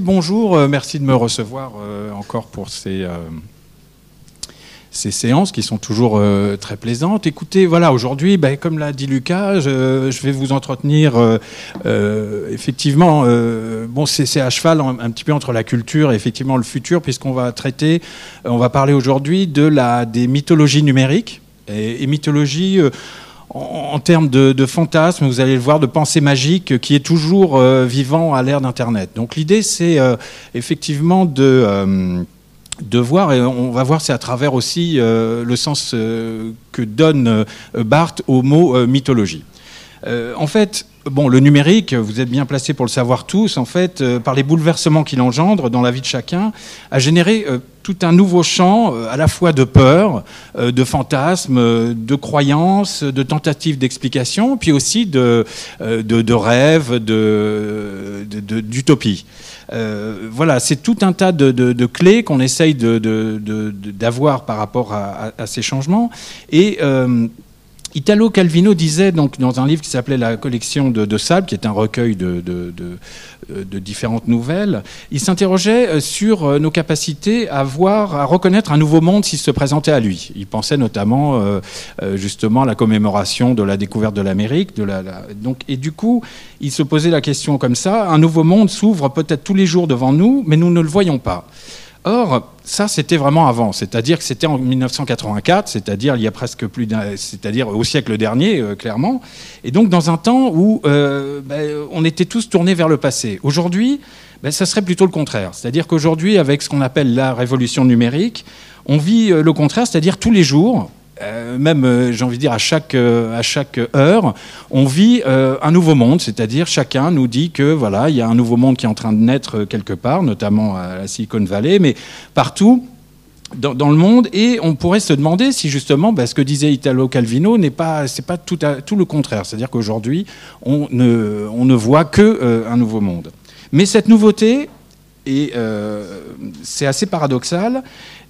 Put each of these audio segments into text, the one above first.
Bonjour, euh, merci de me recevoir euh, encore pour ces, euh, ces séances qui sont toujours très plaisantes. Écoutez, voilà, aujourd'hui, ben, comme l'a dit Lucas, je, vais vous entretenir effectivement, bon, c'est à cheval un, petit peu entre la culture et effectivement le futur, puisqu'on va traiter, on va parler aujourd'hui de des mythologies numériques et, et mythologie en, termes de, de, fantasme, vous allez le voir, de pensée magique qui est toujours euh, vivant à l'ère d'Internet. Donc l'idée, c'est euh, effectivement de, euh, de voir, et on va voir c'est à travers aussi le sens que donne Barthes au mot mythologie. en fait, Bon, le numérique, vous êtes bien placé pour le savoir tous, en fait, par les bouleversements qu'il engendre dans la vie de chacun, a généré tout un nouveau champ euh, à la fois de peur, euh, de fantasmes, euh, de croyances, de tentatives d'explication, puis aussi de, de, rêves, d'utopie. voilà, c'est tout un tas de, clés qu'on essaye d'avoir par rapport à, ces changements. Et Italo Calvino disait donc dans un livre qui s'appelait La collection de, Sable, qui est un recueil de, différentes nouvelles, il s'interrogeait euh, sur euh, nos capacités à voir, à reconnaître un nouveau monde s'il se présentait à lui. Il pensait notamment euh, justement à la commémoration de la découverte de l'Amérique, donc et du coup il se posait la question comme ça un nouveau monde s'ouvre peut-être tous les jours devant nous, mais nous ne le voyons pas. Or, ça, c'était vraiment avant, c'est-à-dire que c'était en 1984, c'est-à-dire il y a presque plus d'un, c'est-à-dire au siècle dernier, euh, clairement, et donc dans un temps où euh, ben, on était tous tournés vers le passé. Aujourd'hui, ben, ça serait plutôt le contraire, c'est-à-dire qu'aujourd'hui, avec ce qu'on appelle la révolution numérique, on vit euh, le contraire, c'est-à-dire tous les jours, euh, même, euh, j'ai envie de dire, à chaque, euh, à chaque heure, on vit un nouveau monde, c'est-à-dire chacun nous dit que voilà, il y a un nouveau monde qui est en train de naître quelque part, notamment à la Silicon Valley, mais partout. Dans, le monde. Et on pourrait se demander si justement bah, ce que disait Italo Calvino n'est pas c'est pas tout, tout le contraire. C'est-à-dire qu'aujourd'hui on ne, on ne voit que un nouveau monde. Mais cette nouveauté et c'est assez paradoxal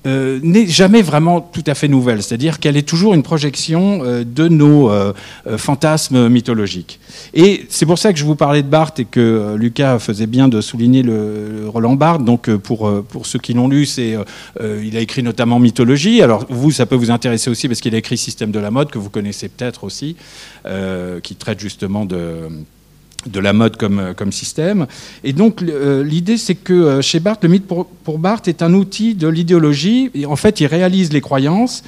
euh, n'est jamais vraiment tout à fait nouvelle, c'est-à-dire qu'elle est toujours une projection euh, de nos euh, fantasmes mythologiques. Et c'est pour ça que je vous parlais de Barthes et que Lucas faisait bien de souligner le, Roland Barthes. Donc pour, pour ceux qui l'ont lu, c'est, il a écrit notamment Mythologie. Alors vous, ça peut vous intéresser aussi parce qu'il a écrit Système de la mode, que vous connaissez peut-être aussi, qui traite justement de de la mode comme, euh, comme système. Et donc euh, l'idée, c'est que euh, chez Barthes, le mythe pour, pour, Barthes est un outil de l'idéologie. En fait, il réalise les croyances.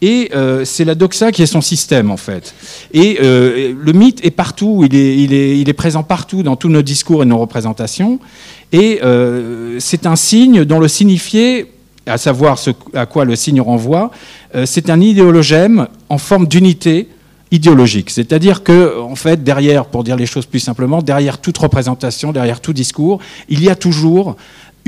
Et c'est la doxa qui est son système, en fait. Et le mythe est partout, il est, il, est, il est, présent partout dans tous nos discours et nos représentations. Et c'est un signe dont le signifié, à savoir ce à quoi le signe renvoie, c'est un idéologème en forme d'unité idéologique. C'est-à-dire que, en fait, derrière, pour dire les choses plus simplement, derrière toute représentation, derrière tout discours, il y a toujours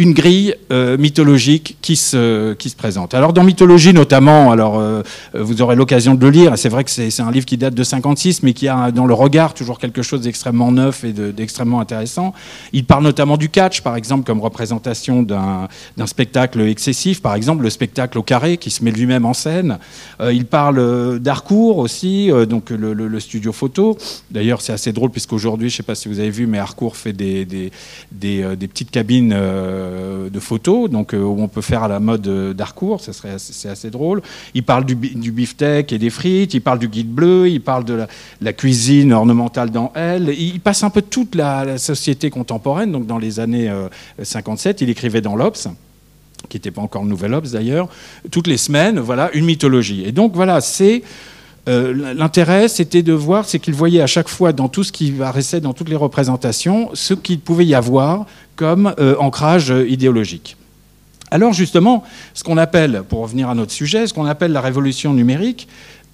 une grille euh, mythologique qui se, qui se présente. Alors dans mythologie notamment, alors euh, vous aurez l'occasion de le lire, c'est vrai que c'est un livre qui date de 56, mais qui a dans le regard toujours quelque chose d'extrêmement neuf et d'extrêmement intéressant. Il parle notamment du catch, par exemple, comme représentation d'un spectacle excessif, par exemple le spectacle au carré qui se met lui-même en scène. Euh, il parle d'Harcourt aussi, donc le, studio photo. D'ailleurs c'est assez drôle puisqu'aujourd'hui, je ne sais pas si vous avez vu, mais Harcourt fait des, des, des, petites cabines de photos, donc euh, où on peut faire à la mode euh, d'Harcourt, ça serait c'est assez drôle. Il parle du, du beefsteak et des frites, il parle du guide bleu, il parle de la, cuisine ornementale dans Elle. Il passe un peu toute la, société contemporaine, donc dans les années 57, il écrivait dans l'Obs qui n'était pas encore le Nouvel Obs d'ailleurs, toutes les semaines, voilà, une mythologie. Et donc voilà, c'est l'intérêt, c'était de voir, c'est qu'il voyait à chaque fois dans tout ce qui apparaissait, dans toutes les représentations, ce qu'il pouvait y avoir comme euh, ancrage idéologique. Alors justement, ce qu'on appelle, pour revenir à notre sujet, ce qu'on appelle la révolution numérique,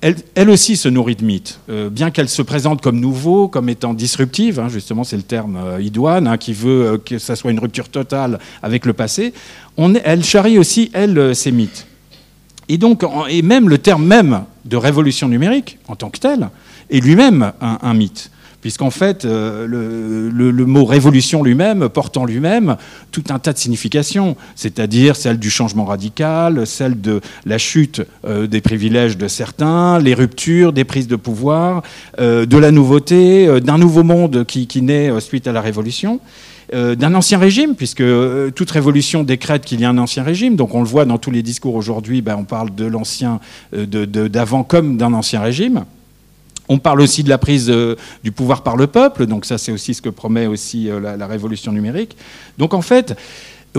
elle, aussi se nourrit de mythes, euh, bien qu'elle se présente comme nouveau, comme étant disruptive, hein, justement c'est le terme euh, idoine, hein, qui veut que ça soit une rupture totale avec le passé, on, elle charrie aussi, elle, ses mythes. Et donc, et même le terme même de révolution numérique, en tant que tel, est lui-même un mythe puisqu'en fait, euh, le, mot révolution lui-même porte en lui-même tout un tas de significations, c'est-à-dire celle du changement radical, celle de la chute euh, des privilèges de certains, les ruptures, des prises de pouvoir, euh, de la nouveauté, d'un nouveau monde qui, qui naît suite à la révolution. D'un ancien régime, puisque toute révolution décrète qu'il y a un ancien régime. Donc on le voit dans tous les discours aujourd'hui, ben, on parle de l'ancien, d'avant comme d'un ancien régime. On parle aussi de la prise du pouvoir par le peuple, donc ça c'est aussi ce que promet aussi la, la, révolution numérique. Donc en fait,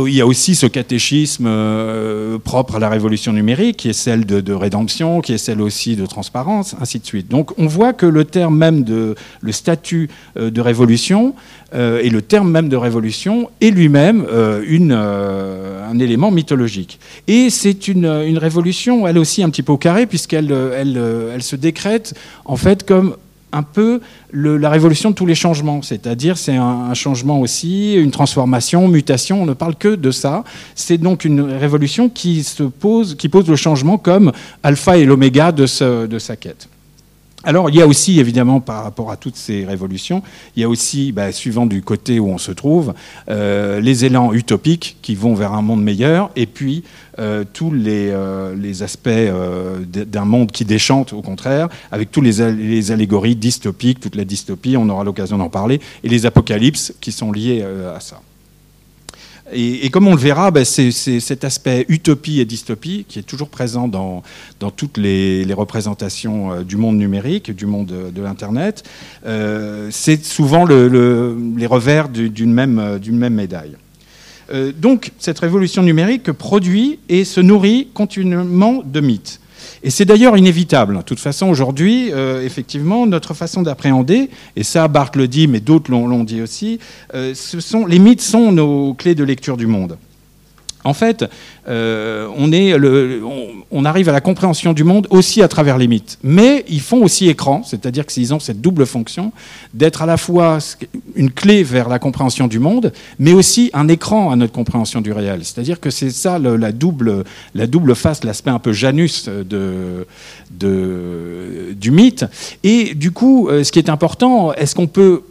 il y a aussi ce catéchisme euh, propre à la révolution numérique, qui est celle de, rédemption, qui est celle aussi de transparence, ainsi de suite. Donc on voit que le terme même de le statut euh, de révolution euh, et le terme même de révolution est lui-même un élément mythologique. Et c'est une, révolution, elle aussi un petit peu au carré, puisqu'elle elle se décrète en fait comme un peu la révolution de tous les changements, c'est-à-dire c'est un, changement aussi, une transformation, mutation, on ne parle que de ça. C'est donc une révolution qui, se pose, le changement comme alpha et l'oméga de sa quête. Alors, il y a aussi, évidemment, par rapport à toutes ces révolutions, il y a aussi, bah, suivant du côté où on se trouve, euh, les élans utopiques qui vont vers un monde meilleur, et puis euh, tous les, euh, aspects d'un monde qui déchante, au contraire, avec tous les, les, allégories dystopiques, toute la dystopie, on aura l'occasion d'en parler, et les apocalypses qui sont liés à ça. Et, comme on le verra, ben, c'est cet aspect utopie et dystopie qui est toujours présent dans, dans toutes les, représentations euh, du monde numérique, du monde de, l'Internet. Euh, c'est souvent les revers d'une même, même, médaille. Euh, donc, cette révolution numérique produit et se nourrit continuellement de mythes. Et c'est d'ailleurs inévitable. De toute façon, aujourd'hui, euh, effectivement, notre façon d'appréhender, et ça, Barthes le dit, mais d'autres l'ont dit aussi, euh, les mythes sont nos clés de lecture du monde. En fait, euh, on, arrive à la compréhension du monde aussi à travers les mythes. Mais ils font aussi écran, c'est-à-dire qu'ils ont cette double fonction d'être à la fois une clé vers la compréhension du monde, mais aussi un écran à notre compréhension du réel. C'est-à-dire que c'est ça la, double, la double face, l'aspect un peu Janus du mythe. Et du coup, euh, ce qui est important, est-ce qu'on peut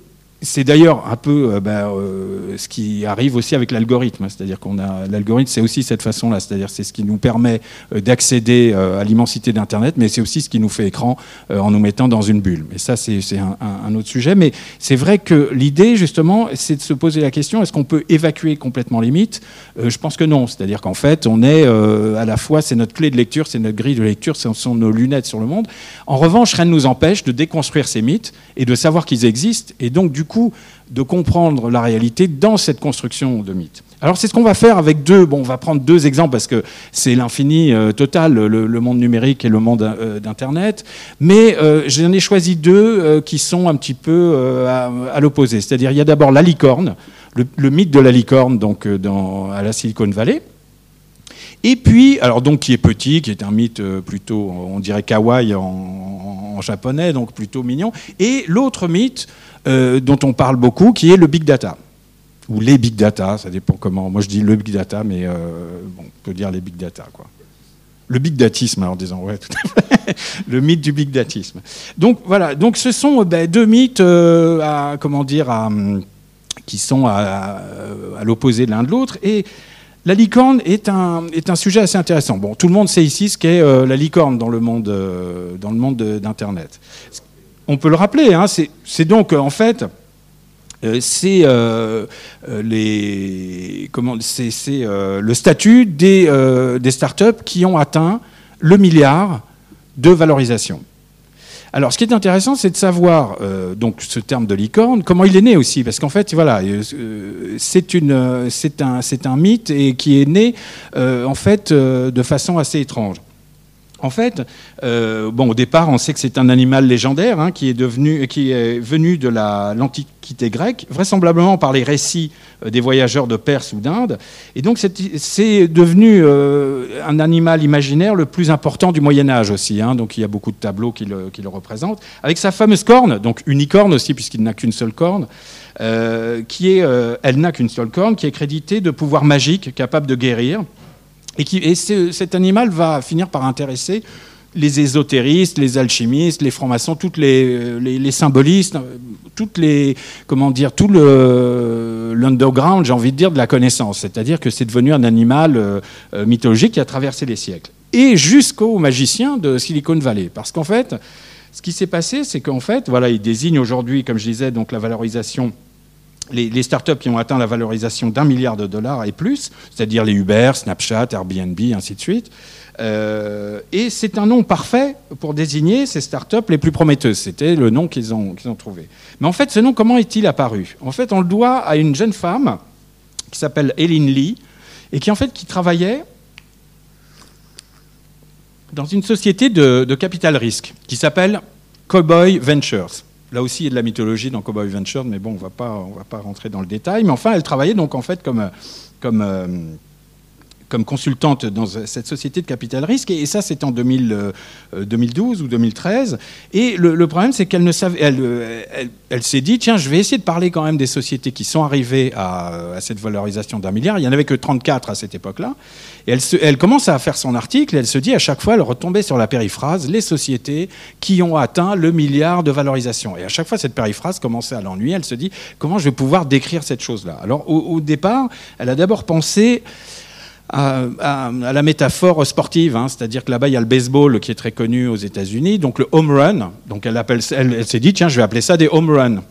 c'est d'ailleurs un peu euh, ben, euh, ce qui arrive aussi avec l'algorithme, hein. c'est-à-dire qu'on a l'algorithme, c'est aussi cette façon-là, c'est-à-dire c'est ce qui nous permet euh, d'accéder à l'immensité d'Internet, mais c'est aussi ce qui nous fait écran en nous mettant dans une bulle. Mais ça, c'est un, autre sujet. Mais c'est vrai que l'idée, justement, c'est de se poser la question est-ce qu'on peut évacuer complètement les mythes? Je pense que non. C'est-à-dire qu'en fait, on est à la fois, c'est notre clé de lecture, c'est notre grille de lecture, ce sont nos lunettes sur le monde. En revanche, rien ne nous empêche de déconstruire ces mythes et de savoir qu'ils existent, et donc coup de comprendre la réalité dans cette construction de mythe. Alors c'est ce qu'on va faire avec deux, bon on va prendre deux exemples parce que c'est l'infini euh, total, le, monde numérique et le monde euh, d'Internet, mais euh, j'en ai choisi deux qui sont un petit peu à, l'opposé. C'est-à-dire il y a d'abord la licorne, le, mythe de la licorne donc, à la Silicon Valley, et puis, alors donc qui est petit, qui est un mythe plutôt, on dirait kawaii en japonais, donc plutôt mignon. Et l'autre mythe, euh, dont on parle beaucoup, qui est le big data. Ou les big data, ça dépend comment. Moi je dis le big data, mais euh, on peut dire les big data. Quoi. Le big datisme, alors disons, ouais, tout à fait. le mythe du big datisme. Donc voilà, donc ce sont ben, deux mythes euh, à, comment dire, qui sont à, l'opposé l'un de l'autre. Et la licorne est un, sujet assez intéressant. Bon, tout le monde sait ici ce qu'est la licorne dans le monde, dans le monde d'Internet on peut le rappeler, hein, c'est donc en fait euh, c'est euh, euh, le statut des, startups qui ont atteint le milliard de valorisation. Alors, ce qui est intéressant, c'est de savoir donc ce terme de licorne, comment il est né aussi, parce qu'en fait, voilà, c'est un, un mythe et qui est né en fait de façon assez étrange. En fait, euh, bon, au départ, on sait que c'est un animal légendaire hein, qui, est qui est venu de l'Antiquité grecque, vraisemblablement par les récits euh, des voyageurs de Perse ou d'Inde. Et donc, c'est devenu euh, un animal imaginaire le plus important du Moyen Âge aussi. Hein. donc, il y a beaucoup de tableaux qui le, qui le représentent, avec sa fameuse corne, donc unicorne aussi, puisqu'il n'a qu'une seule corne. qui est, elle n'a qu'une seule corne, qui est créditée de pouvoirs magiques capables de guérir. Et, qui, cet animal va finir par intéresser les ésotéristes, les alchimistes, les francs-maçons, toutes les, les, symbolistes, toutes les, comment dire, tout le l'underground, j'ai envie de dire, de la connaissance. C'est-à-dire que c'est devenu un animal euh, euh, mythologique qui a traversé les siècles. Et jusqu'aux magiciens de Silicon Valley. Parce qu'en fait, ce qui s'est passé, c'est qu'en fait, voilà, il désigne aujourd'hui, comme je disais, donc la valorisation les, startups qui ont atteint la valorisation d'un milliard de dollars et plus, c'est-à-dire les Uber, Snapchat, Airbnb, ainsi de suite. Euh, et c'est un nom parfait pour désigner ces startups les plus prometteuses. C'était le nom qu'ils ont, trouvé. Mais en fait, ce nom, comment est-il apparu? En fait, on le doit à une jeune femme qui s'appelle Eileen Lee et qui en fait qui travaillait dans une société de capital risque qui s'appelle Cowboy Ventures. Là aussi, il y a de la mythologie dans Cowboy Ventures, mais bon, on on va pas rentrer dans le détail. Mais enfin, elle travaillait donc en fait comme, comme euh, comme consultante dans cette société de capital risque, et ça c'était en 2012 euh, ou 2013. Et le, problème c'est qu'elle ne savait, euh, elle, s'est dit tiens, je vais essayer de parler quand même des sociétés qui sont arrivées à, cette valorisation d'un milliard. Il n'y en avait que 34 à cette époque-là. Et elle, commence à faire son article, et elle se dit à chaque fois, elle retombait sur la périphrase les sociétés qui ont atteint le milliard de valorisation. Et à chaque fois, cette périphrase commençait à l'ennuyer. Elle se dit comment je vais pouvoir décrire cette chose-là? Alors au départ, elle a d'abord pensé à, la métaphore sportive, hein. c'est-à-dire que là-bas il y a le baseball qui est très connu aux États-Unis, donc le home run. Donc elle, elle s'est dit tiens je vais appeler ça des home runs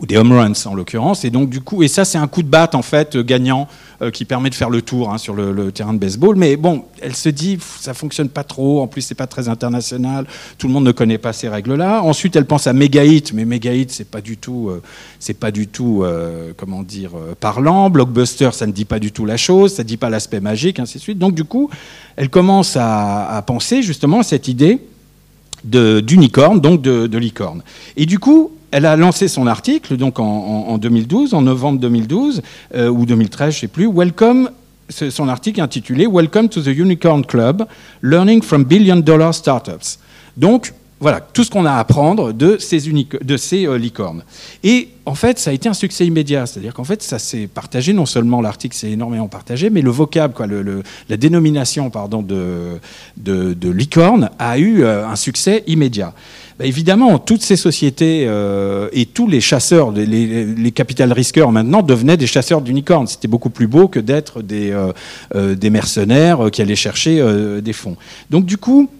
ou des home runs en l'occurrence. Et donc du coup, et ça c'est un coup de batte en fait gagnant euh, qui permet de faire le tour hein, sur le, terrain de baseball. Mais bon, elle se dit ça fonctionne pas trop. En plus, c'est pas très international. Tout le monde ne connaît pas ces règles-là. Ensuite, elle pense à Hit, mais Hit, c'est pas du tout, euh, c'est pas du tout, euh, comment dire, parlant. Blockbuster, ça ne dit pas du tout la chose. Ça ne dit pas l'aspect magique, ainsi de suite. Donc du coup, elle commence à, à penser justement à cette idée d'unicorne, donc de, de, licorne. Et du coup, elle a lancé son article donc en, 2012, en novembre 2012 euh, ou 2013, je ne sais plus. Welcome, son article intitulé Welcome to the Unicorn Club, Learning from Billion Dollar Startups. Donc voilà, tout ce qu'on a à apprendre de ces, euh, licornes. Et en fait, ça a été un succès immédiat. C'est-à-dire qu'en fait, ça s'est partagé. Non seulement l'article s'est énormément partagé, mais le vocable, quoi, la dénomination pardon, de licorne a eu euh, un succès immédiat. Bah, évidemment, toutes ces sociétés euh, et tous les chasseurs, les, les, capital risqueurs maintenant devenaient des chasseurs d'unicornes. C'était beaucoup plus beau que d'être des, euh, euh, des mercenaires qui allaient chercher des fonds. Donc du coup,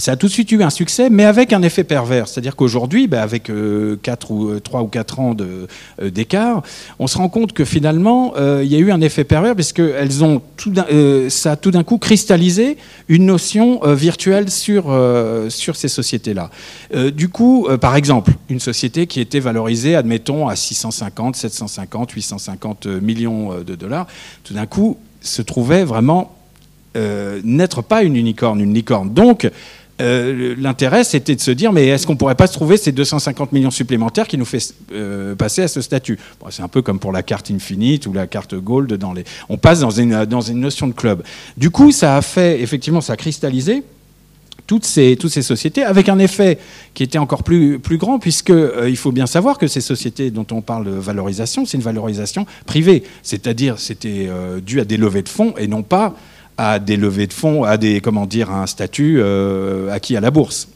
ça a tout de suite eu un succès, mais avec un effet pervers. C'est-à-dire qu'aujourd'hui, bah, avec euh, 4 ou 3 euh, ou 4 ans euh, d'écart, on se rend compte que finalement, euh, il y a eu un effet pervers parce que elles ont ça a tout d'un coup cristallisé une notion virtuelle sur, sur ces sociétés-là. du coup, par exemple, une société qui était valorisée, admettons, à 650, 750, 850 millions de dollars, tout d'un coup, se trouvait vraiment n'être pas une unicorne, une licorne. Donc, euh, l'intérêt, c'était de se dire, mais est-ce qu'on pourrait pas se trouver ces 250 millions supplémentaires qui nous fait euh, passer à ce statut? C'est un peu comme pour la carte Infinite ou la carte Gold. Dans les... On passe dans une, notion de club. Du coup, ça a fait, effectivement, ça a cristallisé toutes ces, sociétés, avec un effet qui était encore plus, plus grand, puisque euh, il faut bien savoir que ces sociétés dont on parle de valorisation, c'est une valorisation privée, c'est-à-dire c'était dû à des levées de fonds et non pas à des levées de fonds, à des comment dire, un statut euh, acquis à la bourse.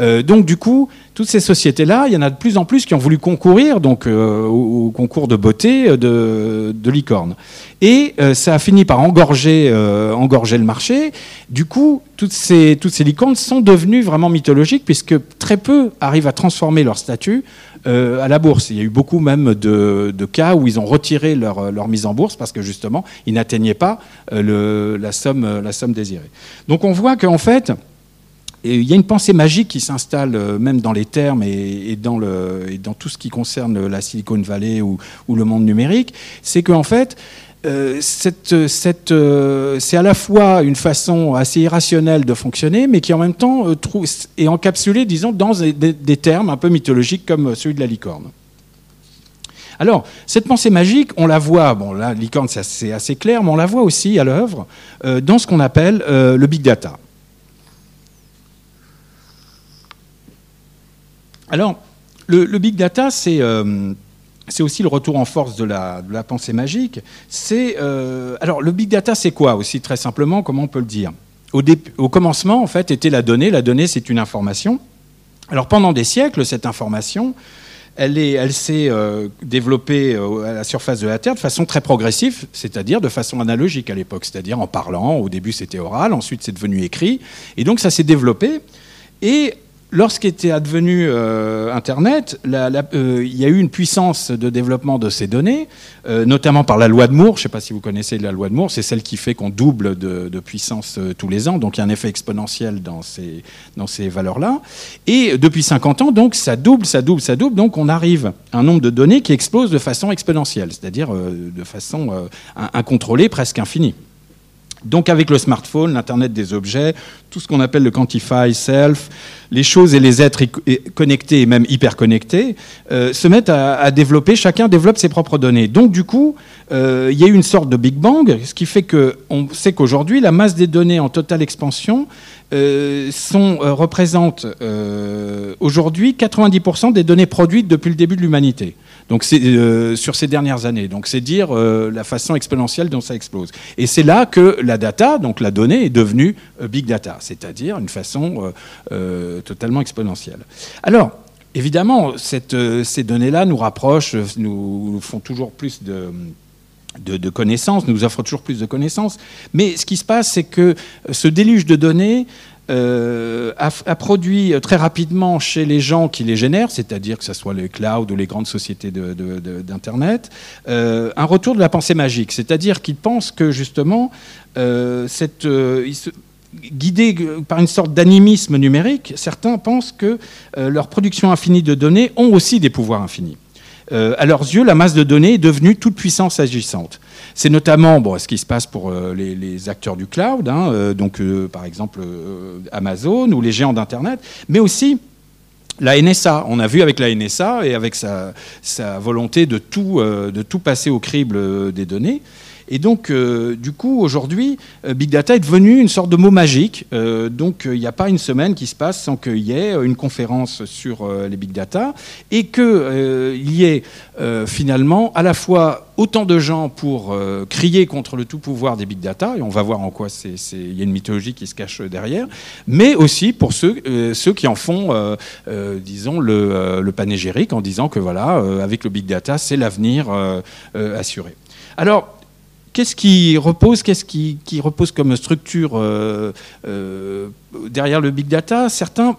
Euh, donc du coup, toutes ces sociétés-là, il y en a de plus en plus qui ont voulu concourir donc euh, au, concours de beauté de, de licorne. Et ça a fini par engorger, engorger le marché. Du coup, toutes ces, toutes ces licornes sont devenues vraiment mythologiques puisque très peu arrivent à transformer leur statut euh, à la bourse. Il y a eu beaucoup même de, cas où ils ont retiré leur, mise en bourse parce que justement, ils n'atteignaient pas euh, le, la, somme, désirée. Donc on voit qu'en fait, il y a une pensée magique qui s'installe euh, même dans les termes et, dans le, et, dans tout ce qui concerne la Silicon Valley ou, ou le monde numérique, c'est qu'en fait, euh, cette, euh, c'est à la fois une façon assez irrationnelle de fonctionner, mais qui en même temps euh, est encapsulée, disons, dans des, termes un peu mythologiques comme celui de la licorne. Alors, cette pensée magique, on la voit, bon, la licorne, c'est assez, clair, mais on la voit aussi à l'œuvre dans ce qu'on appelle le big data. Alors, le big data, c'est c'est aussi le retour en force de la, pensée magique. C'est euh, alors le big data, c'est quoi aussi très simplement Comment on peut le dire? Au, commencement, en fait, était la donnée. La donnée, c'est une information. Alors pendant des siècles, cette information, elle, elle s'est euh, développée euh, à la surface de la Terre de façon très progressive, c'est-à-dire de façon analogique à l'époque, c'est-à-dire en parlant. Au début, c'était oral, ensuite c'est devenu écrit, et donc ça s'est développé. Et lorsqu'était advenu euh, Internet, euh, il y a eu une puissance de développement de ces données, euh, notamment par la loi de Moore. Je ne sais pas si vous connaissez la loi de Moore, c'est celle qui fait qu'on double de, puissance tous les ans, donc il y a un effet exponentiel dans ces, dans ces valeurs-là. Et depuis 50 ans, donc ça double, ça double, ça double, donc on arrive à un nombre de données qui explose de façon exponentielle, c'est-à-dire de façon incontrôlée, presque infinie. Donc avec le smartphone, l'Internet des objets, tout ce qu'on appelle le quantify self, les choses et les êtres connectés et même hyper connectés euh, se mettent à, développer, chacun développe ses propres données. Donc du coup, euh, il y a eu une sorte de Big Bang, ce qui fait qu'on sait qu'aujourd'hui, la masse des données en totale expansion euh, sont, représente aujourd'hui 90% des données produites depuis le début de l'humanité. Donc c'est euh, sur ces dernières années. Donc c'est dire euh, la façon exponentielle dont ça explose. Et c'est là que la data, donc la donnée, est devenue euh, big data, c'est-à-dire une façon totalement exponentielle. Alors évidemment, ces données-là nous rapprochent, nous, font toujours plus de de, connaissances, nous offrent toujours plus de connaissances. Mais ce qui se passe, c'est que ce déluge de données euh, a, produit très rapidement chez les gens qui les génèrent, c'est-à-dire que ce soit les clouds ou les grandes sociétés d'Internet, euh, un retour de la pensée magique. C'est-à-dire qu'ils pensent que justement, euh, guidés par une sorte d'animisme numérique, certains pensent que leur production infinie de données ont aussi des pouvoirs infinis. À leurs yeux, la masse de données est devenue toute puissance agissante. C'est notamment ce qui se passe pour euh, les, acteurs du cloud, hein, euh, donc euh, par exemple Amazon ou les géants d'Internet, mais aussi la NSA. On a vu avec la NSA et avec sa, volonté de tout passer au crible des données. Et donc, euh, du coup, aujourd'hui, euh, Big Data est devenu une sorte de mot magique. Euh, donc, il n'y a pas une semaine qui se passe sans qu'il y ait une conférence sur les Big Data et qu'il y ait finalement à la fois autant de gens pour crier contre le tout pouvoir des Big Data, et on va voir en quoi il y a une mythologie qui se cache derrière, mais aussi pour ceux, qui en font, disons, le, le, panégérique en disant que voilà, avec le Big Data, c'est l'avenir assuré. Alors, Qu'est-ce qui repose, qu'est-ce qui, repose comme structure euh, euh, derrière le big data? Certains,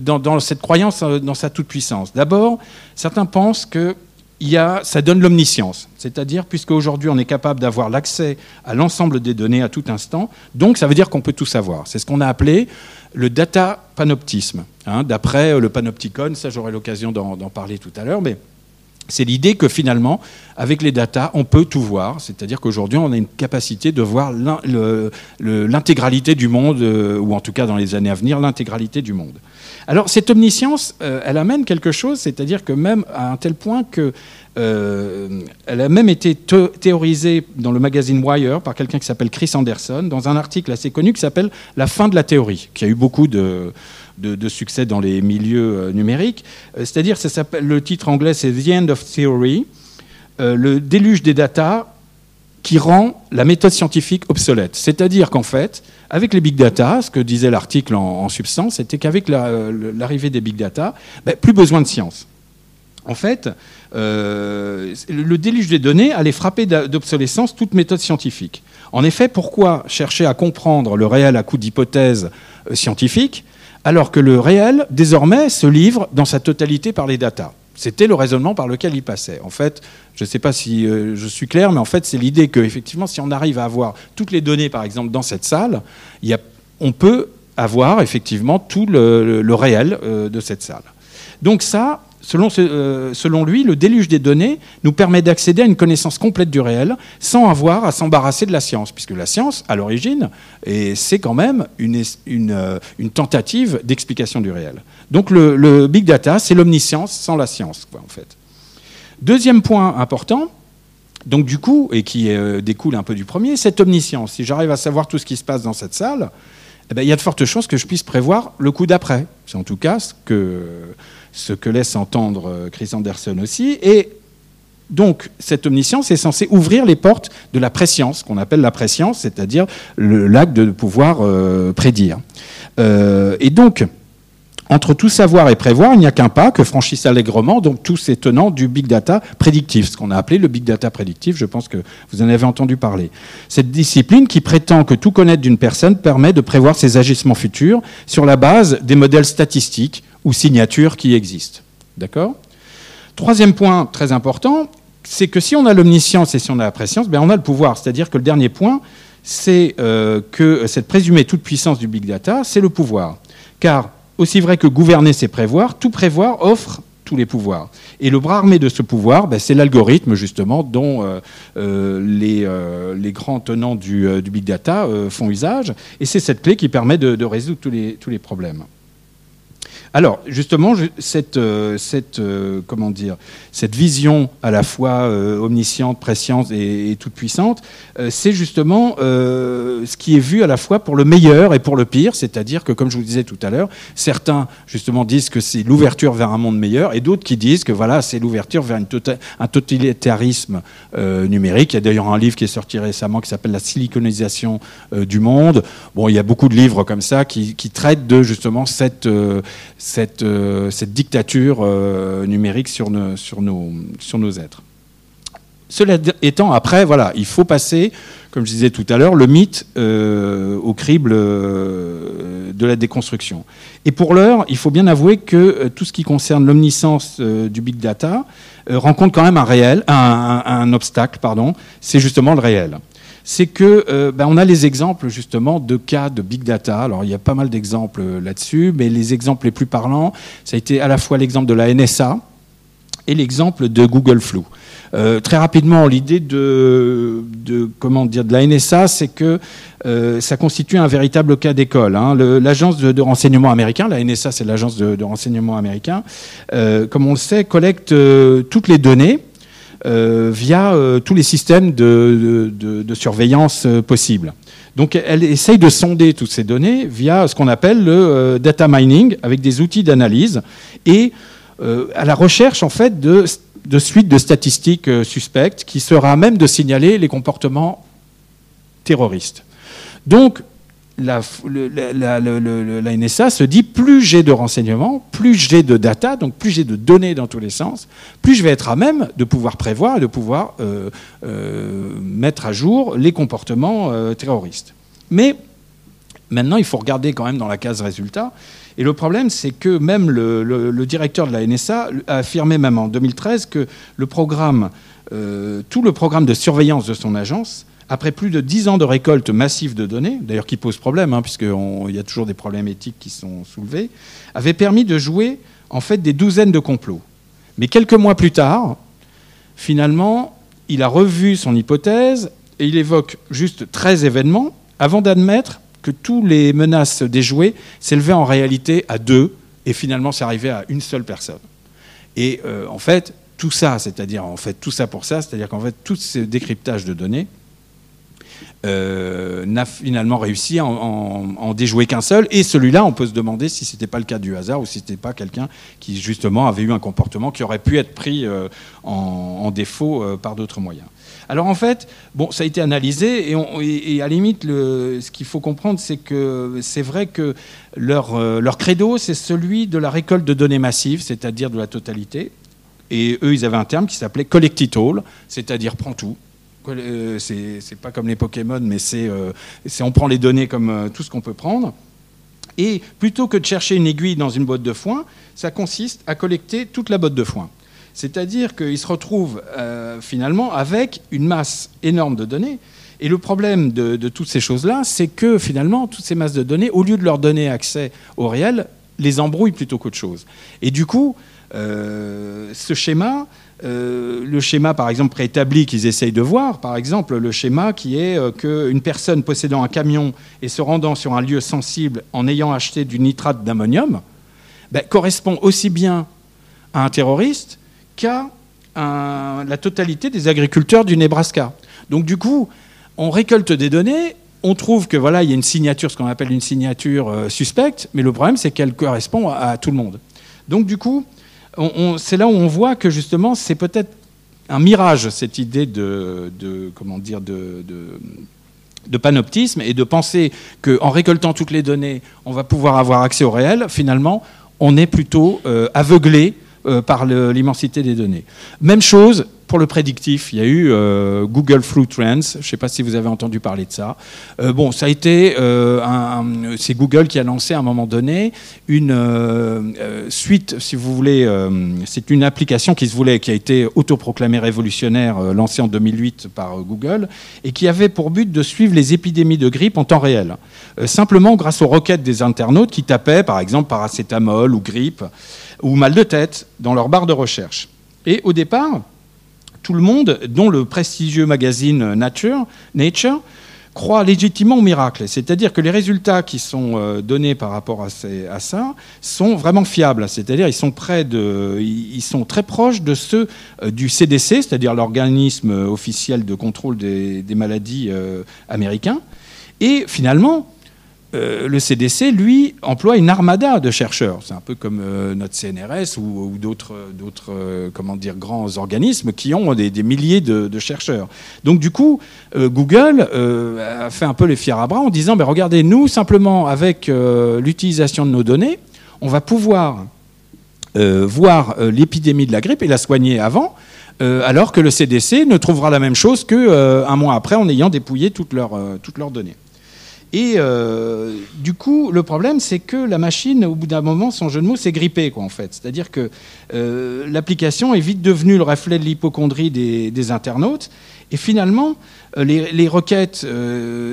dans, cette croyance euh, dans sa toute puissance. D'abord, certains pensent que y a, ça donne l'omniscience, c'est-à-dire puisque aujourd'hui on est capable d'avoir l'accès à l'ensemble des données à tout instant, donc ça veut dire qu'on peut tout savoir. C'est ce qu'on a appelé le data panoptisme, hein, d'après le panopticon. Ça, j'aurai l'occasion d'en parler tout à l'heure, mais c'est l'idée que finalement, avec les datas, on peut tout voir. C'est-à-dire qu'aujourd'hui, on a une capacité de voir l'intégralité du monde, euh, ou en tout cas dans les années à venir, l'intégralité du monde. Alors cette omniscience, euh, elle amène quelque chose, c'est-à-dire que même à un tel point que euh, elle a même été théorisée dans le magazine Wire par quelqu'un qui s'appelle Chris Anderson, dans un article assez connu qui s'appelle La fin de la théorie, qui a eu beaucoup de, de, succès dans les milieux euh, numériques. Euh, c'est-à-dire, le titre anglais, c'est The End of Theory, euh, le déluge des datas qui rend la méthode scientifique obsolète. C'est-à-dire qu'en fait, avec les big data, ce que disait l'article en, substance, c'était qu'avec l'arrivée des big data, ben, plus besoin de science. En fait, le déluge des données allait frapper d'obsolescence toute méthode scientifique. En effet, pourquoi chercher à comprendre le réel à coup d'hypothèses scientifiques? Alors que le réel, désormais, se livre dans sa totalité par les datas. C'était le raisonnement par lequel il passait. En fait, je ne sais pas si euh, je suis clair, mais en fait, c'est l'idée que, effectivement, si on arrive à avoir toutes les données, par exemple, dans cette salle, on peut avoir effectivement tout le, réel euh, de cette salle. Donc ça, euh, selon, lui, le déluge des données nous permet d'accéder à une connaissance complète du réel sans avoir à s'embarrasser de la science, puisque la science, à l'origine, c'est quand même une, euh, tentative d'explication du réel. Donc le, big data, c'est l'omniscience sans la science, en fait. Deuxième point important, donc du coup, et qui euh, découle un peu du premier, cette omniscience. Si j'arrive à savoir tout ce qui se passe dans cette salle, eh ben, il y a de fortes chances que je puisse prévoir le coup d'après. C'est en tout cas ce que ce que laisse entendre euh, Chris Anderson aussi. Et donc, cette omniscience est censée ouvrir les portes de la préscience, qu'on appelle la préscience, c'est-à-dire l'acte de pouvoir euh, prédire. Euh, et donc, entre tout savoir et prévoir, il n'y a qu'un pas que franchissent allègrement donc tous ces tenants du big data prédictif, ce qu'on a appelé le big data prédictif. Je pense que vous en avez entendu parler. Cette discipline qui prétend que tout connaître d'une personne permet de prévoir ses agissements futurs sur la base des modèles statistiques ou signatures qui existent. D'accord? Troisième point très important, c'est que si on a l'omniscience et si on a la préscience, ben on a le pouvoir. C'est-à-dire que le dernier point, c'est euh, que cette présumée toute puissance du big data, c'est le pouvoir. Car aussi vrai que gouverner, c'est prévoir, tout prévoir offre tous les pouvoirs. Et le bras armé de ce pouvoir, ben, c'est l'algorithme justement dont euh, euh, les, grands tenants du, big data font usage. Et c'est cette clé qui permet de, résoudre tous les problèmes. Alors, justement, cette, euh, cette, euh, comment dire, cette vision à la fois euh, omnisciente, présciente et, toute puissante, c'est justement ce qui est vu à la fois pour le meilleur et pour le pire. C'est-à-dire que, comme je vous disais tout à l'heure, certains justement disent que c'est l'ouverture vers un monde meilleur, et d'autres qui disent que voilà, c'est l'ouverture vers tota-, un totalitarisme numérique. Il y a d'ailleurs un livre qui est sorti récemment qui s'appelle La siliconisation du monde. Bon, il y a beaucoup de livres comme ça qui traitent de justement cette cette, euh, cette dictature euh, numérique sur, nos, êtres. Cela étant, après, voilà, il faut passer, comme je disais tout à l'heure, le mythe euh, au crible de la déconstruction. Et pour l'heure, il faut bien avouer que tout ce qui concerne l'omniscience du big data rencontre quand même un réel, un obstacle, pardon, c'est justement le réel c'est que euh, ben, on a les exemples justement de cas de big data. Alors il y a pas mal d'exemples euh, là-dessus, mais les exemples les plus parlants, ça a été à la fois l'exemple de la NSA et l'exemple de Google Flu. Euh, très rapidement, l'idée de, comment dire de la NSA, c'est que ça constitue un véritable cas d'école. Hein. L'agence de, renseignement américain, la NSA, c'est l'agence de, renseignement américain, comme on le sait, collecte toutes les données euh, via euh, tous les systèmes de, surveillance euh, possibles. Donc elle essaye de sonder toutes ces données via ce qu'on appelle le data mining avec des outils d'analyse et à la recherche en fait de, suites de statistiques suspectes qui sera même de signaler les comportements terroristes. Donc la, NSA se dit plus j'ai de renseignements, plus j'ai de data, donc plus j'ai de données dans tous les sens, plus je vais être à même de pouvoir prévoir et de pouvoir euh, euh, mettre à jour les comportements euh, terroristes. Mais maintenant, il faut regarder quand même dans la case résultat. Et le problème, c'est que même le, directeur de la NSA a affirmé même en 2013 que le programme, tout le programme de surveillance de son agence après plus de dix ans de récolte massive de données, d'ailleurs qui pose problème, hein, puisqu'il y a toujours des problèmes éthiques qui sont soulevés, avait permis de jouer en fait des douzaines de complots. Mais quelques mois plus tard, finalement, il a revu son hypothèse et il évoque juste 13 événements avant d'admettre que tous les menaces déjouées s'élevaient en réalité à deux et finalement c'est arrivé à une seule personne. Et euh, en fait, tout ça, c'est-à-dire en fait tout ça pour ça, c'est-à-dire qu'en fait tout ce décryptage de données, euh, n'a finalement réussi à en, déjouer qu'un seul. Et celui-là, on peut se demander si ce n'était pas le cas du hasard ou si ce n'était pas quelqu'un qui justement avait eu un comportement qui aurait pu être pris euh, en, défaut euh, par d'autres moyens. Alors en fait, bon, ça a été analysé et, à la limite, ce qu'il faut comprendre, c'est que c'est vrai que leur, leur credo, c'est celui de la récolte de données massives, c'est-à-dire de la totalité. Et eux, ils avaient un terme qui s'appelait all, c'est-à-dire prend tout. Euh, c'est pas comme les Pokémon, mais c'est euh, on prend les données comme euh, tout ce qu'on peut prendre. Et plutôt que de chercher une aiguille dans une botte de foin, ça consiste à collecter toute la botte de foin. C'est-à-dire qu'ils se retrouvent finalement avec une masse énorme de données. Et le problème de toutes ces choses-là, c'est que finalement, toutes ces masses de données, au lieu de leur donner accès au réel, les embrouillent plutôt qu'autre chose. Et du coup, ce schéma, euh, le schéma, par exemple, préétabli qu'ils essayent de voir, par exemple, le schéma qui est euh, qu'une personne possédant un camion et se rendant sur un lieu sensible en ayant acheté du nitrate d'ammonium, ben, correspond aussi bien à un terroriste qu'à la totalité des agriculteurs du Nebraska. Donc du coup, on récolte des données, on trouve que voilà, il y a une signature, ce qu'on appelle une signature euh, suspecte, mais le problème c'est qu'elle correspond à, tout le monde. Donc du coup, c'est là où on voit que justement, c'est peut-être un mirage, cette idée de, comment dire, de, panoptisme et de penser qu'en récoltant toutes les données, on va pouvoir avoir accès au réel. Finalement, on est plutôt aveuglé par l'immensité des données. Même chose pour le prédictif, il y a eu euh, Google Flu Trends. Je ne sais pas si vous avez entendu parler de ça. Euh, bon, ça a été, euh, c'est Google qui a lancé à un moment donné une suite, si vous voulez, c'est une application qui se voulait, qui a été autoproclamée révolutionnaire, lancée en 2008 par Google, et qui avait pour but de suivre les épidémies de grippe en temps réel, simplement grâce aux requêtes des internautes qui tapaient, par exemple, paracétamol ou grippe ou mal de tête dans leur barre de recherche. Et au départ, tout le monde, dont le prestigieux magazine Nature, croit légitimement au miracle. C'est-à-dire que les résultats qui sont euh, donnés par rapport à, ça sont vraiment fiables. C'est-à-dire ils sont sont très proches de ceux euh, du CDC, c'est-à-dire l'organisme officiel de contrôle des, maladies euh, américains. Et finalement, euh, le CDC, lui, emploie une armada de chercheurs. C'est un peu comme euh, notre CNRS ou, d'autres, euh, comment dire, grands organismes qui ont des, milliers de, chercheurs. Donc du coup, Google a fait un peu les fiers à bras en disant, ben, regardez, nous, simplement avec l'utilisation de nos données, on va pouvoir voir l'épidémie de la grippe et la soigner avant. alors que le CDC ne trouvera la même chose qu'un mois après en ayant dépouillé toutes leurs données. Et euh, du coup, le problème, c'est que la machine, au bout d'un moment, son jeu de mots, s'est grippé, quoi, en fait. C'est-à-dire que euh, l'application est vite devenue le reflet de l'hypochondrie des, internautes. Et finalement, euh, les, requêtes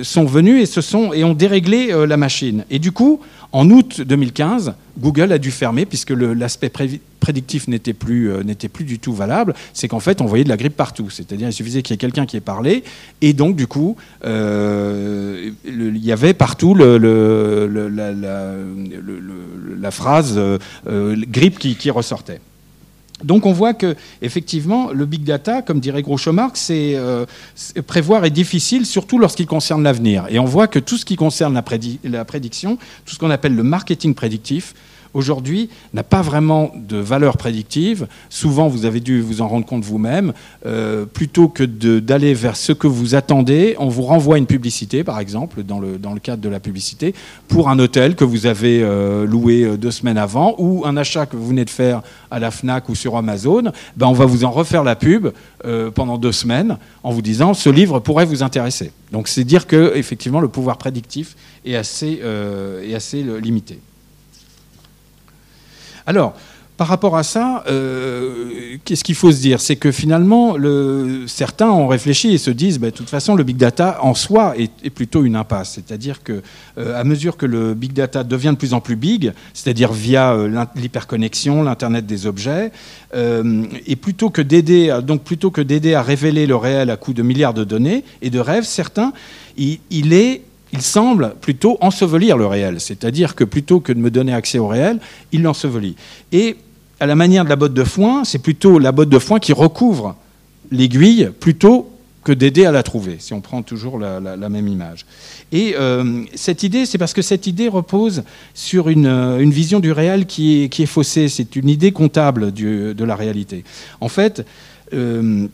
sont venues et, ont déréglé la machine. Et du coup, en août 2015, Google a dû fermer puisque l'aspect prédictif n'était plus, euh, plus du tout valable. C'est qu'en fait, on voyait de la grippe partout. C'est-à-dire, il suffisait qu'il y ait quelqu'un qui ait parlé. Et donc, du coup, euh, il y avait partout la, phrase euh, grippe qui ressortait. Donc on voit que effectivement le big data, comme dirait Groucho Marx, c'est euh, prévoir est difficile, surtout lorsqu'il concerne l'avenir. Et on voit que tout ce qui concerne la prédiction, tout ce qu'on appelle le marketing prédictif, aujourd'hui, n'a pas vraiment de valeur prédictive. Souvent, vous avez dû vous en rendre compte vous-même. Euh, plutôt que d'aller vers ce que vous attendez, on vous renvoie une publicité, par exemple, dans le, cadre de la publicité, pour un hôtel que vous avez euh, loué euh, deux semaines avant, ou un achat que vous venez de faire à la FNAC ou sur Amazon. Ben, on va vous en refaire la pub pendant deux semaines en vous disant ce livre pourrait vous intéresser. Donc c'est dire que effectivement le pouvoir prédictif est assez, est assez limité. Alors, par rapport à ça, euh, qu'est-ce qu'il faut se dire? C'est que finalement, certains ont réfléchi et se disent, bah, de toute façon, le big data en soi est, plutôt une impasse. C'est-à-dire que, euh, à mesure que le big data devient de plus en plus big, c'est-à-dire via euh, l'hyperconnexion, l'internet des objets, et plutôt que d'aider, donc plutôt que d'aider à révéler le réel à coup de milliards de données et de rêves, certains, il est il semble plutôt ensevelir le réel. C'est-à-dire que plutôt que de me donner accès au réel, il l'ensevelit. Et à la manière de la botte de foin, c'est plutôt la botte de foin qui recouvre l'aiguille plutôt que d'aider à la trouver, si on prend toujours la, même image. Et euh, cette idée, c'est parce que cette idée repose sur une, euh, vision du réel qui est, faussée. C'est une idée comptable de la réalité. En fait, euh,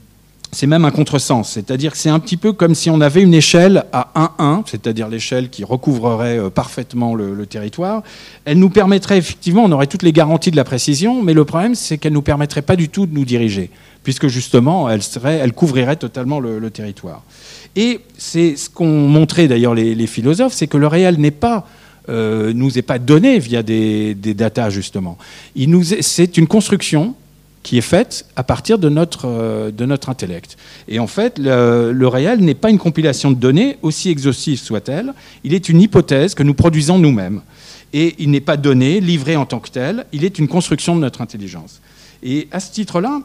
c'est même un contresens. C'est-à-dire que c'est un petit peu comme si on avait une échelle à 1-1, c'est-à-dire l'échelle qui recouvrerait euh, parfaitement le, territoire. Elle nous permettrait, effectivement, on aurait toutes les garanties de la précision, mais le problème, c'est qu'elle ne nous permettrait pas du tout de nous diriger, puisque justement, elle, serait, elle couvrirait totalement le, territoire. Et c'est ce qu'ont montré d'ailleurs les, philosophes, c'est que le réel n'est pas euh, nous est pas donné via des, des datas justement. C'est une construction qui est faite à partir de notre, euh, de notre intellect. Et en fait, le, réel n'est pas une compilation de données, aussi exhaustive soit-elle, il est une hypothèse que nous produisons nous-mêmes. Et il n'est pas donné, livré en tant que tel, il est une construction de notre intelligence. Et à ce titre-là,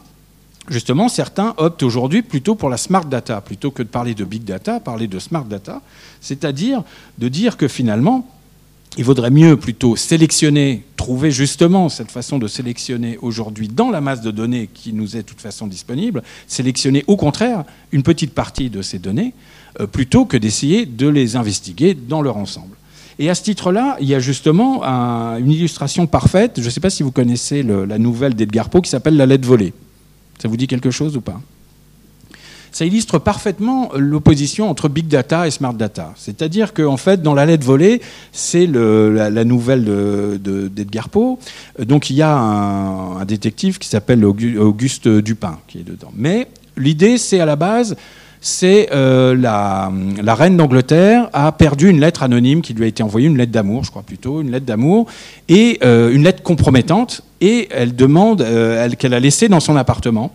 justement, certains optent aujourd'hui plutôt pour la smart data, plutôt que de parler de big data, parler de smart data, c'est-à-dire de dire que finalement, il vaudrait mieux plutôt sélectionner, trouver justement cette façon de sélectionner aujourd'hui dans la masse de données qui nous est de toute façon disponible, sélectionner au contraire une petite partie de ces données, euh, plutôt que d'essayer de les investiguer dans leur ensemble. Et à ce titre-là, il y a justement une illustration parfaite, je ne sais pas si vous connaissez la nouvelle d'Edgar Poe qui s'appelle La lettre volée. Ça vous dit quelque chose ou pas? Ça illustre parfaitement l'opposition entre big data et smart data. C'est-à-dire qu'en fait, dans la lettre volée, c'est la, nouvelle d'Edgar de, Poe. Donc il y a un, détective qui s'appelle Auguste Dupin qui est dedans. Mais l'idée, c'est à la base c'est euh, la, reine d'Angleterre a perdu une lettre anonyme qui lui a été envoyée, une lettre d'amour, je crois plutôt, une lettre d'amour, et euh, une lettre compromettante, et elle demande, euh, qu'elle a laissée dans son appartement,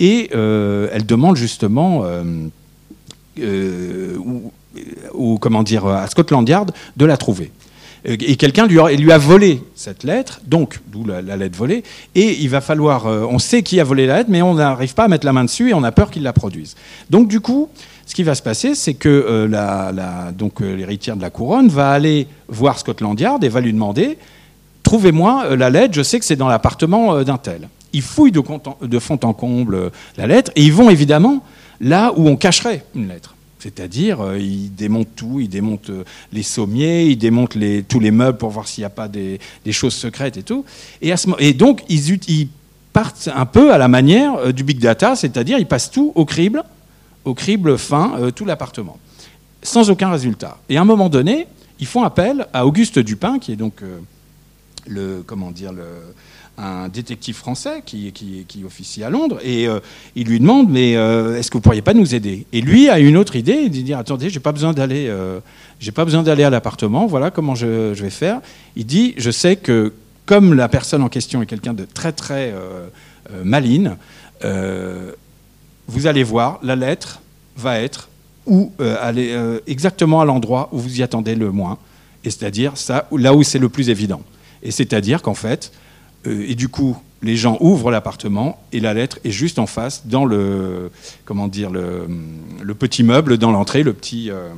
et elle demande justement ou, comment dire, à Scotland Yard de la trouver. Euh, et quelqu'un lui, a volé cette lettre, donc d'où la, lettre volée, et il va falloir, euh, on sait qui a volé la lettre, mais on n'arrive pas à mettre la main dessus et on a peur qu'il la produise. Donc du coup, ce qui va se passer, c'est que euh, l'héritière de la couronne va aller voir Scotland Yard et va lui demander trouvez-moi la lettre, je sais que c'est dans l'appartement d'un tel. Ils fouillent de, fond en comble la lettre et ils vont évidemment là où on cacherait une lettre. C'est-à-dire, euh, ils démontent tout, ils démontent euh, les sommiers, ils démontent tous les meubles pour voir s'il n'y a pas des, choses secrètes et tout. Et, donc, ils, partent un peu à la manière euh, du big data, c'est-à-dire, ils passent tout au crible, au crible fin, tout l'appartement, sans aucun résultat. Et à un moment donné, ils font appel à Auguste Dupin, qui est donc le, comment dire, le, un détective français qui, officie à Londres et euh, il lui demande mais euh, est-ce que vous pourriez pas nous aider? Et lui a une autre idée, il dit attendez, j'ai pas besoin d'aller, euh, j'ai pas besoin d'aller à l'appartement. Voilà comment je, vais faire. Il dit je sais que comme la personne en question est quelqu'un de très très maligne, vous allez voir la lettre va être où aller exactement à l'endroit où vous y attendez le moins, et c'est-à-dire ça là où c'est le plus évident. Et c'est-à-dire qu'en fait, et du coup, les gens ouvrent l'appartement et la lettre est juste en face, dans le, comment dire, le, petit meuble dans l'entrée, le petit, euh,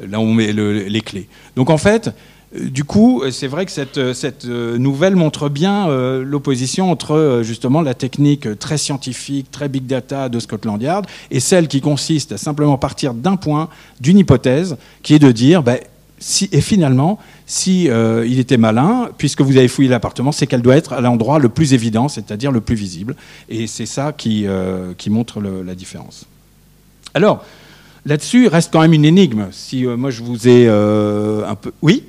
là où on met les clés. Donc en fait, euh, du coup, c'est vrai que cette, cette, nouvelle montre bien l'opposition entre justement la technique très scientifique, très big data de Scotland Yard et celle qui consiste à simplement partir d'un point, d'une hypothèse, qui est de dire, ben, et finalement, si euh, il était malin, puisque vous avez fouillé l'appartement, c'est qu'elle doit être à l'endroit le plus évident, c'est-à-dire le plus visible. Et c'est ça qui, euh, montre la différence. Alors, là-dessus, reste quand même une énigme. Si euh, moi je vous ai un peu. Oui?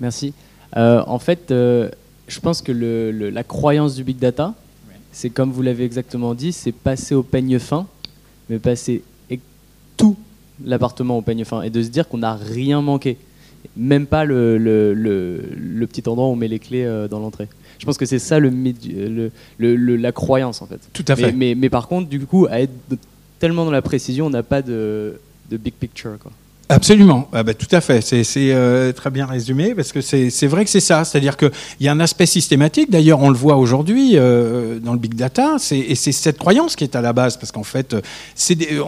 Merci. en fait, je pense que la croyance du big data, c'est comme vous l'avez exactement dit, c'est passer au peigne fin, mais passer tout l'appartement au peigne fin et de se dire qu'on n'a rien manqué, même pas le, petit endroit où on met les clés euh, dans l'entrée. Je pense que c'est ça le, la croyance en fait. Tout à fait. Mais, mais, par contre, du coup, à être tellement dans la précision, on n'a pas de, de big picture. Quoi. Absolument, ah bah, tout à fait. C'est euh, très bien résumé parce que c'est vrai que c'est ça. C'est-à-dire qu'il y a un aspect systématique. D'ailleurs, on le voit aujourd'hui euh, dans le big data. Et c'est cette croyance qui est à la base parce qu'en fait,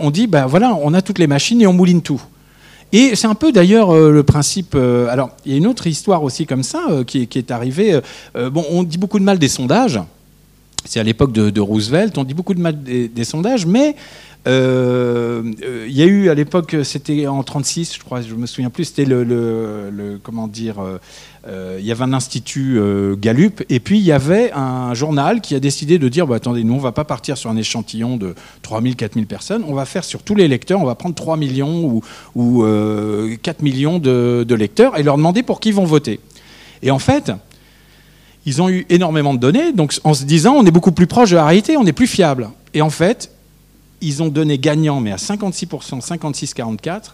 on dit bah voilà, on a toutes les machines et on mouline tout. Et c'est un peu d'ailleurs euh, le principe. alors, il y a une autre histoire aussi comme ça qui, qui, est arrivée. bon, on dit beaucoup de mal des sondages. C'est à l'époque de, Roosevelt. On dit beaucoup de des sondages, mais euh, euh, il y a eu à l'époque, c'était en 36, je crois, je me souviens plus, c'était le, comment dire, euh, il y avait un institut Gallup, et puis il y avait un journal qui a décidé de dire, bah, attendez, nous on va pas partir sur un échantillon de 3000, 4000 personnes, on va faire sur tous les lecteurs, on va prendre 3 millions ou, ou 4 millions de, de lecteurs et leur demander pour qui ils vont voter. Et en fait, ils ont eu énormément de données, donc en se disant on est beaucoup plus proche de la réalité, on est plus fiable. Et en fait, ils ont donné gagnant, mais à 56%, 56-44,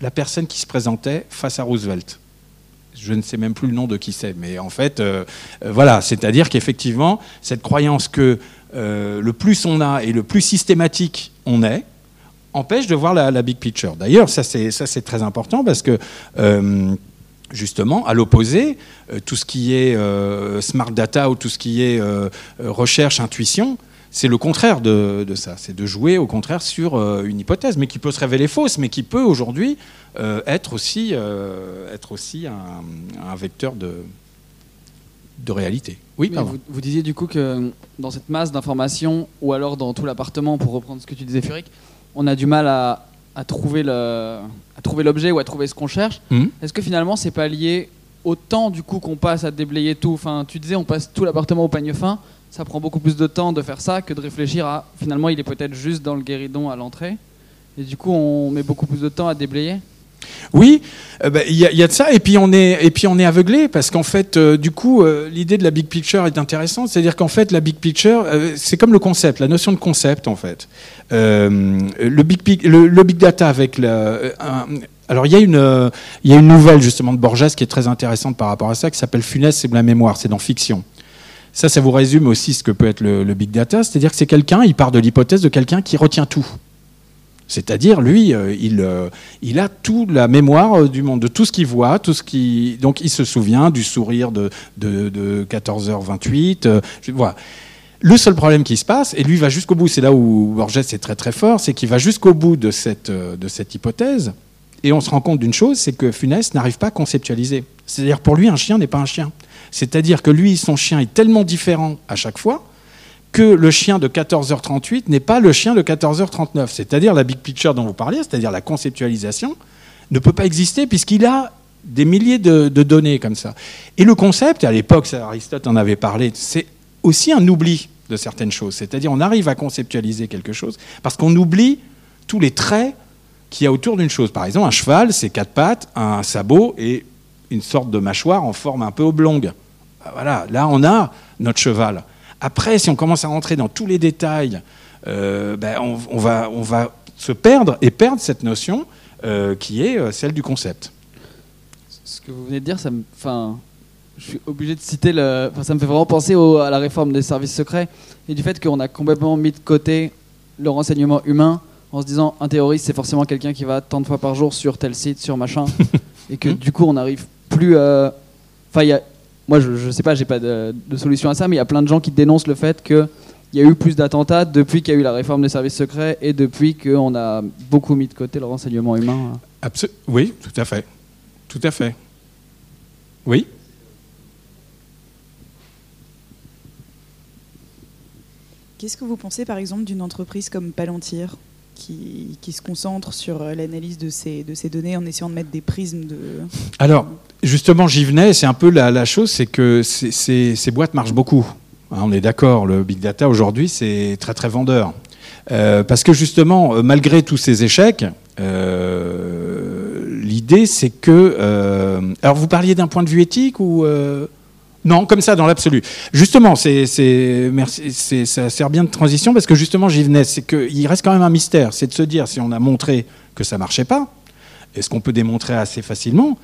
la personne qui se présentait face à Roosevelt. Je ne sais même plus le nom de qui c'est, mais en fait, euh, euh, voilà, c'est-à-dire qu'effectivement, cette croyance que euh, le plus on a et le plus systématique on est, empêche de voir la, big picture. D'ailleurs, ça c'est très important parce que justement, à l'opposé, tout ce qui est smart data ou tout ce qui est recherche, intuition, c'est le contraire de, ça. C'est de jouer au contraire sur euh, une hypothèse, mais qui peut se révéler fausse, mais qui peut aujourd'hui euh, être aussi, euh, être aussi un, vecteur de, de réalité. Oui, vous, vous, disiez du coup que dans cette masse d'informations, ou alors dans tout l'appartement, pour reprendre ce que tu disais, Furic, on a du mal à à trouver le, à trouver l'objet ou à trouver ce qu'on cherche, Hmm. est-ce que finalement c'est pas lié au temps du coup qu'on passe à déblayer tout? Enfin, tu disais on passe tout l'appartement au peigne fin, ça prend beaucoup plus de temps de faire ça que de réfléchir à finalement il est peut-être juste dans le guéridon à l'entrée. Et du coup on met beaucoup plus de temps à déblayer. Oui, euh, bah, il y, a- de ça, et puis on est, aveuglé parce qu'en fait, euh, du coup, euh, l'idée de la big picture est intéressante. C'est-à-dire qu'en fait, la big picture, c'est comme le concept, la notion de concept, en fait. Le big, data avec la, alors il y a une, nouvelle justement de Borges qui est très intéressante par rapport à ça, qui s'appelle Funès, c'est de la mémoire, c'est dans fiction. Ça, ça vous résume aussi ce que peut être le big data, c'est-à-dire que c'est quelqu'un, il part de l'hypothèse de quelqu'un qui retient tout. C'est-à-dire, lui, euh, il, euh, il a toute la mémoire euh, du monde, de tout ce qu'il voit, tout ce qui. Donc, il se souvient du sourire de, de, de 14h28. euh, je- voilà. Le seul problème qui se passe, et lui va jusqu'au bout, c'est là où Borges est très très fort, c'est qu'il va jusqu'au bout de cette, de cette hypothèse, et on se rend compte d'une chose, c'est que Funès n'arrive pas à conceptualiser. C'est-à-dire, pour lui, un chien n'est pas un chien. C'est-à-dire que lui, son chien est tellement différent à chaque fois que le chien de 14h38 n'est pas le chien de 14h39. C'est-à-dire la big picture dont vous parliez, c'est-à-dire la conceptualisation, ne peut pas exister puisqu'il a des milliers de, données comme ça. Et le concept, à l'époque, Aristote en avait parlé, c'est aussi un oubli de certaines choses. C'est-à-dire on arrive à conceptualiser quelque chose parce qu'on oublie tous les traits qu'il y a autour d'une chose. Par exemple, un cheval, c'est quatre pattes, un sabot et une sorte de mâchoire en forme un peu oblongue. Voilà, là on a notre cheval. Après, si on commence à rentrer dans tous les détails, euh, ben, on, on va, on va se perdre et perdre cette notion euh, qui est euh, celle du concept. Ce que vous venez de dire, ça me, enfin, je suis obligé de citer le, enfin, ça me fait vraiment penser au- à la réforme des services secrets et du fait qu'on a complètement mis de côté le renseignement humain en se disant un terroriste c'est forcément quelqu'un qui va tant de fois par jour sur tel site, sur machin, et que du coup on n'arrive plus à, enfin il y a, moi je, je sais pas, j'ai pas de, de solution à ça, mais il y a plein de gens qui dénoncent le fait que il y a eu plus d'attentats depuis qu'il y a eu la réforme des services secrets et depuis qu'on a beaucoup mis de côté le renseignement humain. Abso- oui, tout à fait. Tout à fait. Oui Qu'est-ce que vous pensez par exemple d'une entreprise comme Palantir? Qui, se concentre sur euh, l'analyse de ces, de ces données en essayant de mettre des prismes de... Alors, justement, j'y venais, c'est un peu la, la chose, c'est que ces, ces- boîtes marchent beaucoup. Hein, on est d'accord, le big data aujourd'hui, c'est très très vendeur. Euh, parce que justement, euh, malgré tous ces échecs, l'idée c'est que... alors, vous parliez d'un point de vue éthique ou... non, comme ça, dans l'absolu. Justement, ça sert bien de transition parce que justement, j'y venais. C'est qu'il reste quand même un mystère. C'est de se dire si on a montré que ça marchait pas, est-ce qu'on peut démontrer assez facilement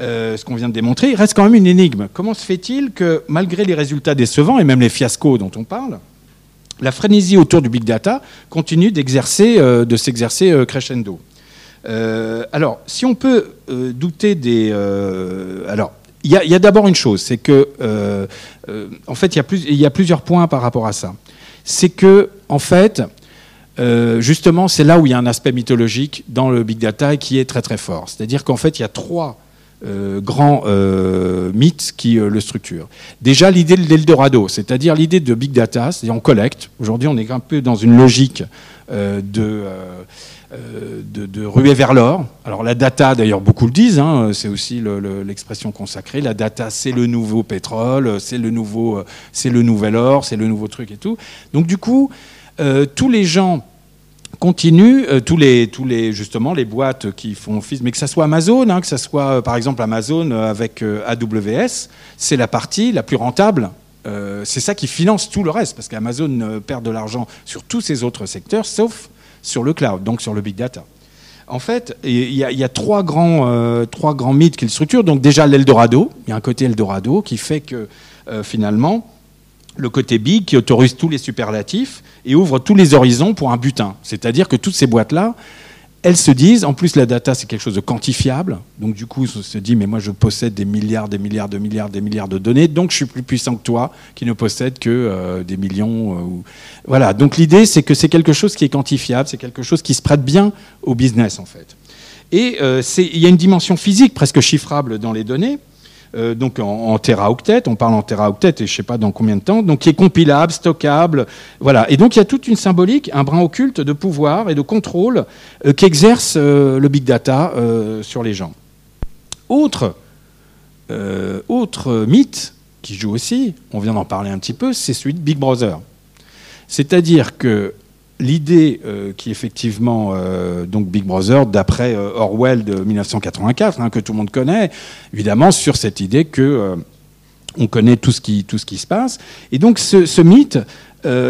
euh, ce qu'on vient de démontrer? Il reste quand même une énigme. Comment se fait-il que, malgré les résultats décevants et même les fiascos dont on parle, la frénésie autour du big data continue d'exercer, euh, de s'exercer euh, crescendo? Alors, si on peut douter des. alors, il y a, d'abord une chose, c'est que, euh, euh, en fait, il y, a plusieurs points par rapport à ça. C'est que, en fait, euh, justement, c'est là où il y a un aspect mythologique dans le big data qui est très très fort. C'est-à-dire qu'en fait, il y a trois grands mythes qui le structurent. Déjà, l'idée de l'Eldorado, c'est-à-dire l'idée de big data, c'est-à-dire on collecte. Aujourd'hui, on est un peu dans une logique de, de, de ruer vers l'or. Alors la data, d'ailleurs, beaucoup le disent, hein, c'est aussi le- le- l'expression consacrée. La data, c'est le nouveau pétrole, c'est le nouveau, euh, c'est le nouvel or, c'est le nouveau truc et tout. Donc du coup, euh, tous les gens continuent, euh, tous les, tous les, justement, les boîtes qui font office, mais que ça soit Amazon, hein, que ça soit euh, par exemple Amazon euh, avec euh, AWS, c'est la partie la plus rentable. Euh, c'est ça qui finance tout le reste, parce qu'Amazon euh, perd de l'argent sur tous ces autres secteurs, sauf sur le cloud, donc sur le big data. En fait, il y, a- trois grands, euh, trois grands mythes qui le structurent. Donc déjà l'Eldorado, il y a un côté Eldorado qui fait que euh, finalement, le côté big qui autorise tous les superlatifs et ouvre tous les horizons pour un butin. C'est-à-dire que toutes ces boîtes-là, elles se disent, en plus la data c'est quelque chose de quantifiable, donc du coup on se dit mais moi je possède des milliards, des milliards, de milliards, des milliards de données, donc je suis plus puissant que toi qui ne possède que euh, des millions. euh, Voilà, donc l'idée c'est que c'est quelque chose qui est quantifiable, c'est quelque chose qui se prête bien au business en fait. Et euh, il y a une dimension physique presque chiffrable dans les données. Euh, donc en, en teraoctets, on parle en teraoctets et je sais pas dans combien de temps, donc qui est compilable, stockable, voilà. Et donc il y a toute une symbolique, un brin occulte de pouvoir et de contrôle euh, qu'exerce euh, le big data sur les gens. Autre, autre mythe qui joue aussi, on vient d'en parler un petit peu, c'est celui de Big Brother. C'est-à-dire que l'idée euh, qui effectivement euh, donc Big Brother d'après euh, Orwell de 1984 hein, que tout le monde connaît évidemment sur cette idée que euh, on connaît tout ce qui tout ce qui se passe et donc ce, mythe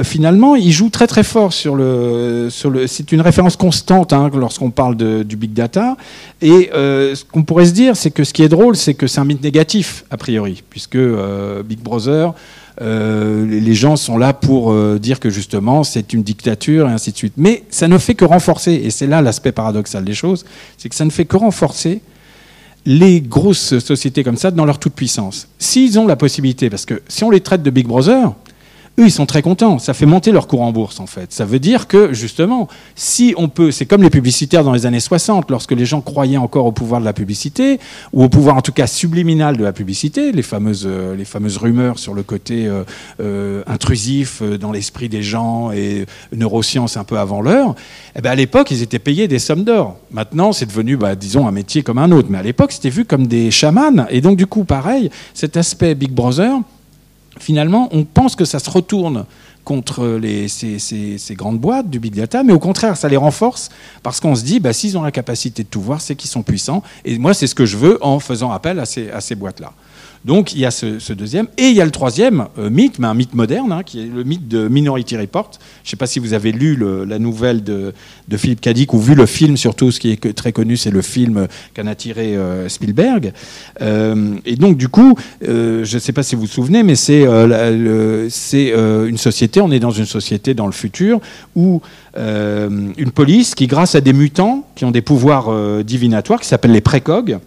finalement, il joue très très fort sur le. Sur le c'est une référence constante hein, lorsqu'on parle de, du big data. Et ce qu'on pourrait se dire, c'est que ce qui est drôle, c'est que c'est un mythe négatif a priori, puisque Big Brother, euh, les gens sont là pour euh, dire que justement c'est une dictature et ainsi de suite. Mais ça ne fait que renforcer, et c'est là l'aspect paradoxal des choses, c'est que ça ne fait que renforcer les grosses sociétés comme ça dans leur toute puissance. S'ils ont la possibilité, parce que si on les traite de Big Brother, eux, ils sont très contents. Ça fait monter leur cours en bourse, en fait. Ça veut dire que, justement, si on peut. C'est comme les publicitaires dans les années 60, lorsque les gens croyaient encore au pouvoir de la publicité, ou au pouvoir, en tout cas, subliminal de la publicité, les fameuses, euh, les fameuses rumeurs sur le côté euh, euh, intrusif dans l'esprit des gens et neurosciences un peu avant l'heure. Eh ben, à l'époque, ils étaient payés des sommes d'or. Maintenant, c'est devenu, bah, disons, un métier comme un autre. Mais à l'époque, c'était vu comme des chamans. Et donc, du coup, pareil, cet aspect Big Brother finalement, on pense que ça se retourne contre ces, grandes boîtes du big data, mais au contraire, ça les renforce parce qu'on se dit, bah, s'ils ont la capacité de tout voir, c'est qu'ils sont puissants. Et moi, c'est ce que je veux en faisant appel à ces, à ces boîtes-là. Donc il y a ce, deuxième. Et il y a le troisième euh, mythe, mais un mythe moderne, hein, qui est le mythe de Minority Report. Je ne sais pas si vous avez lu la nouvelle de, de Philippe Cadic ou vu le film, surtout ce qui est très connu, c'est le film qu'en a tiré euh, Spielberg. Euh, et donc du coup, euh, je ne sais pas si vous vous souvenez, mais c'est euh, euh, une société, on est dans une société dans le futur où euh, une police qui, grâce à des mutants qui ont des pouvoirs euh, divinatoires, qui s'appellent les précogs,